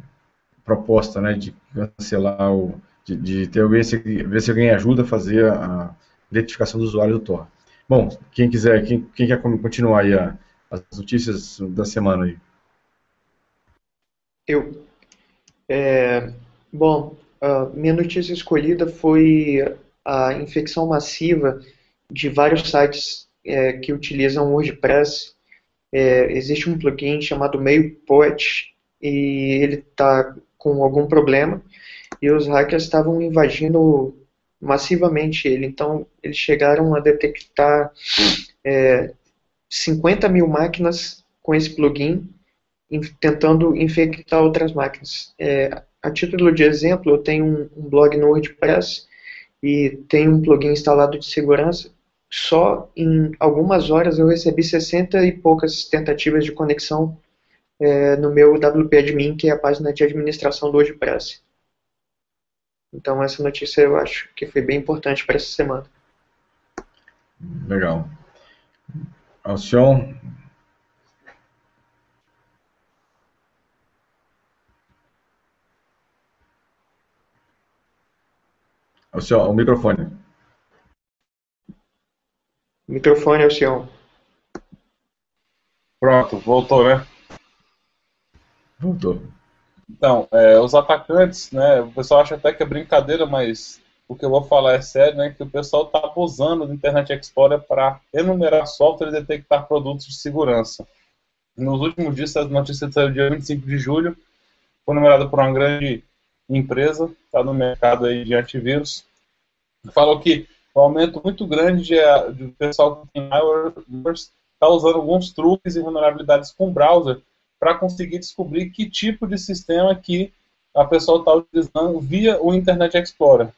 proposta né, de cancelar o. de, de ter alguém, ver se alguém ajuda a fazer a identificação do usuário do Tor. Bom, quem quiser, quem, quem quer continuar aí a, as notícias da semana aí? Eu. É, bom, minha notícia escolhida foi a infecção massiva de vários sites é, que utilizam WordPress. É, existe um plugin chamado MailPoet e ele está com algum problema e os hackers estavam invadindo massivamente ele. Então, eles chegaram a detectar é, 50 mil máquinas com esse plugin, tentando infectar outras máquinas. É, a título de exemplo, eu tenho um, um blog no WordPress e tenho um plugin instalado de segurança. Só em algumas horas eu recebi 60 e poucas tentativas de conexão é, no meu WP Admin, que é a página de administração do WordPress. Então essa notícia eu acho que foi bem importante para essa semana. Legal. Alcion? Alcion, o microfone. Microfone, Alcion. Pronto, voltou, né? Voltou. Então, é, os atacantes, né, o pessoal acha até que é brincadeira, mas o que eu vou falar é sério, né, que o pessoal está abusando do Internet Explorer para enumerar software e detectar produtos de segurança. Nos últimos dias, a notícia saiu dia 25 de julho, foi numerada por uma grande empresa, está no mercado aí de antivírus, falou que o um aumento muito grande de, de pessoal que tem malware está usando alguns truques e vulnerabilidades com o browser para conseguir descobrir que tipo de sistema que a pessoa está utilizando via o Internet Explorer.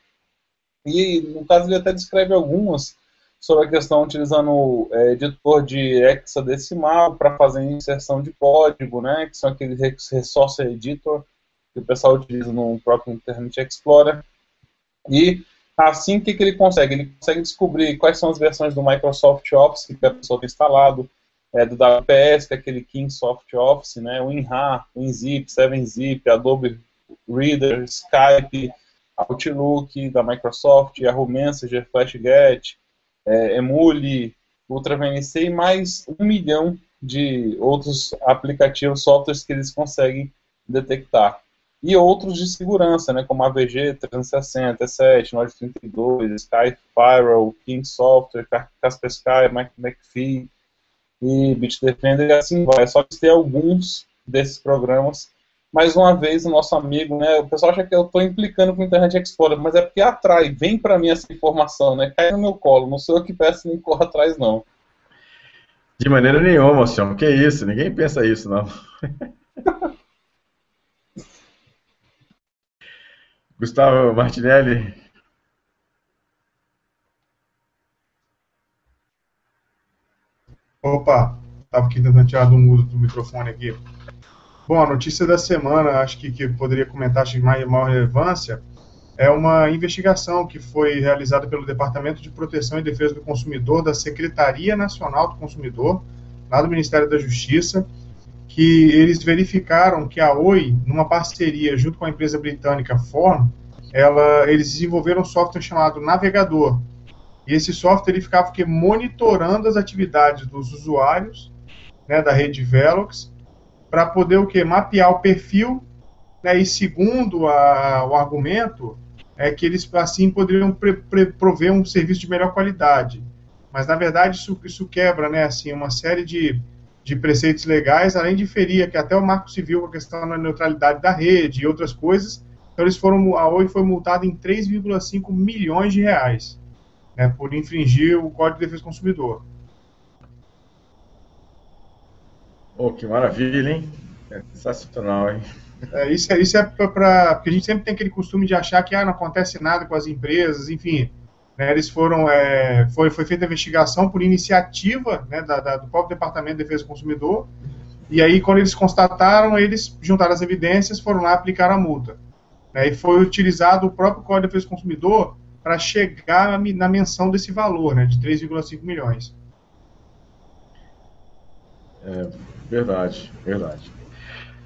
E, no caso, ele até descreve algumas sobre a questão utilizando é, editor de hexadecimal para fazer inserção de código, né, que são aqueles resource editor que o pessoal utiliza no próprio Internet Explorer. E assim, o que, que ele consegue? Ele consegue descobrir quais são as versões do Microsoft Office que a pessoa tem instalado, é, do WPS, que é aquele Kingsoft Office, né, o WinRAR, WinZip, 7-Zip, Adobe Reader, Skype, Outlook da Microsoft, Yahoo Messenger, FlashGet, é, Emule, UltraVNC e mais um milhão de outros aplicativos, softwares que eles conseguem detectar. E outros de segurança, né, como AVG 360, E7, Node 32, Sky Firewall, King Software, Kaspersky, McAfee, e Bitdefender e assim vai. Só que tem alguns desses programas. Mais uma vez, o nosso amigo, né? O pessoal acha que eu estou implicando com o Internet Explorer, mas é porque atrai, vem para mim essa informação, né? Cai no meu colo, não sou eu que peço nem corro atrás, não. De maneira nenhuma, senhor. Que isso? Ninguém pensa isso, não. Gustavo Martinelli, Opa, estava aqui tentando tirar do mudo do microfone aqui. Bom, a notícia da semana, acho que, que poderia comentar de mais, maior relevância, é uma investigação que foi realizada pelo Departamento de Proteção e Defesa do Consumidor da Secretaria Nacional do Consumidor, lá do Ministério da Justiça, que eles verificaram que a Oi, numa parceria junto com a empresa britânica Form, ela, eles desenvolveram um software chamado Navegador, e esse software ele ficava que, monitorando as atividades dos usuários né, da rede Velox para poder o que mapear o perfil né, e segundo a, o argumento é que eles assim poderiam pre, pre, prover um serviço de melhor qualidade. Mas na verdade isso, isso quebra né assim uma série de, de preceitos legais além de ferir que até o Marco Civil com a questão da neutralidade da rede e outras coisas então eles foram a Oi foi multada em 3,5 milhões de reais né, por infringir o Código de Defesa do Consumidor. Oh, que maravilha, hein? É sensacional, hein? É, isso é, isso é para. Porque a gente sempre tem aquele costume de achar que ah, não acontece nada com as empresas, enfim. Né, eles foram. É, foi, foi feita a investigação por iniciativa né, da, da, do próprio Departamento de Defesa do Consumidor. E aí, quando eles constataram, eles juntaram as evidências, foram lá aplicar a multa. Né, e foi utilizado o próprio Código de Defesa do Consumidor para chegar na menção desse valor, né, de 3,5 milhões. É, verdade, verdade.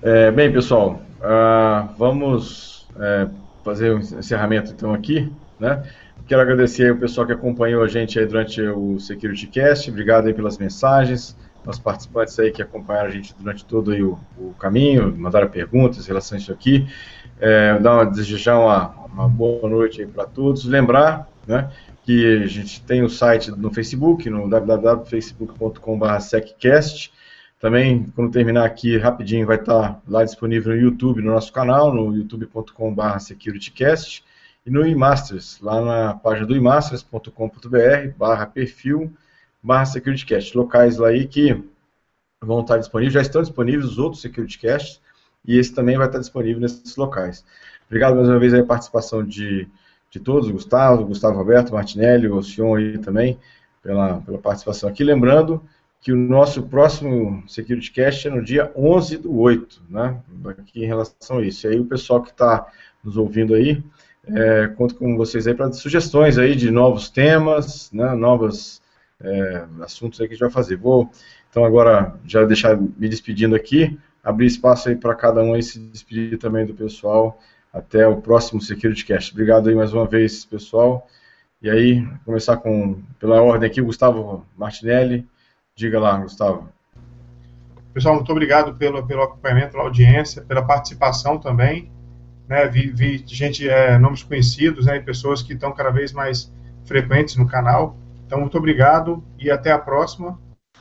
É, bem, pessoal, uh, vamos é, fazer o um encerramento então aqui, né? Quero agradecer o pessoal que acompanhou a gente aí durante o Security Cast, obrigado aí pelas mensagens, aos participantes aí que acompanharam a gente durante todo aí o, o caminho, mandaram perguntas em relação a isso aqui. É, dar uma, desejar uma, uma boa noite aí para todos. Lembrar, né, que a gente tem o site no Facebook, no www.facebook.com.br também, quando terminar aqui rapidinho, vai estar lá disponível no YouTube, no nosso canal, no youtube.com.br securitycast e no eMasters, lá na página do emasters.com.br barra perfil barra securitycast. Locais lá aí que vão estar disponíveis, já estão disponíveis os outros securitycasts e esse também vai estar disponível nesses locais. Obrigado mais uma vez a participação de, de todos, Gustavo, Gustavo Roberto, Martinelli, o Sion aí também, pela, pela participação aqui. Lembrando que o nosso próximo Security Cast é no dia 11 do 8, né? Aqui em relação a isso. E aí o pessoal que está nos ouvindo aí, é, conto com vocês aí para sugestões aí de novos temas, né, novos é, assuntos aí que a gente vai fazer. Vou, então, agora, já deixar me despedindo aqui, abrir espaço aí para cada um aí se despedir também do pessoal. Até o próximo Security Cast. Obrigado aí mais uma vez, pessoal. E aí, começar com, pela ordem aqui, Gustavo Martinelli, Diga lá, Gustavo. Pessoal, muito obrigado pelo, pelo acompanhamento, pela audiência, pela participação também. Né, vi, vi gente, é, nomes conhecidos, né, pessoas que estão cada vez mais frequentes no canal. Então, muito obrigado e até a próxima.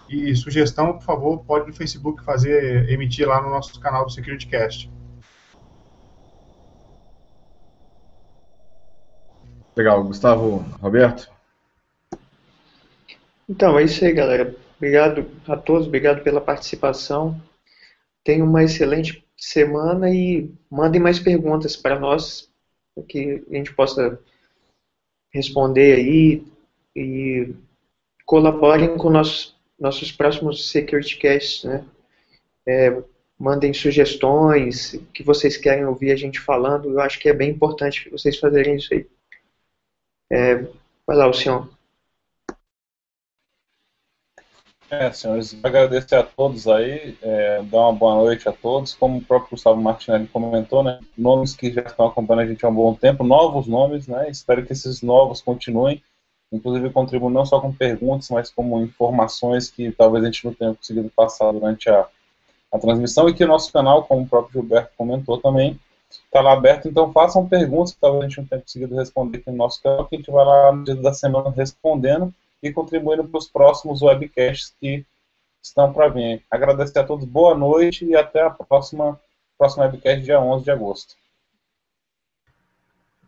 E sugestão, por favor, pode no Facebook fazer, emitir lá no nosso canal do SecurityCast. Legal. Gustavo, Roberto? Então, é isso aí, galera. Obrigado a todos, obrigado pela participação. Tenham uma excelente semana e mandem mais perguntas para nós, para que a gente possa responder aí e colaborem com nossos, nossos próximos Security Casts, né? É, mandem sugestões, que vocês querem ouvir a gente falando, eu acho que é bem importante vocês fazerem isso aí. É, vai lá, o senhor. É, senhores, agradecer a todos aí, é, dar uma boa noite a todos. Como o próprio Gustavo Martinelli comentou, né, nomes que já estão acompanhando a gente há um bom tempo, novos nomes, né, espero que esses novos continuem, inclusive contribuam não só com perguntas, mas como informações que talvez a gente não tenha conseguido passar durante a, a transmissão e que o nosso canal, como o próprio Gilberto comentou também, está lá aberto, então façam perguntas que talvez a gente não tenha conseguido responder aqui no nosso canal, que a gente vai lá no dia da semana respondendo e contribuindo para os próximos webcasts que estão para vir. Agradecer a todos, boa noite e até a próxima, próxima webcast, dia 11 de agosto.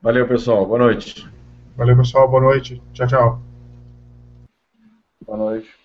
Valeu, pessoal. Boa noite. Valeu, pessoal. Boa noite. Tchau, tchau. Boa noite.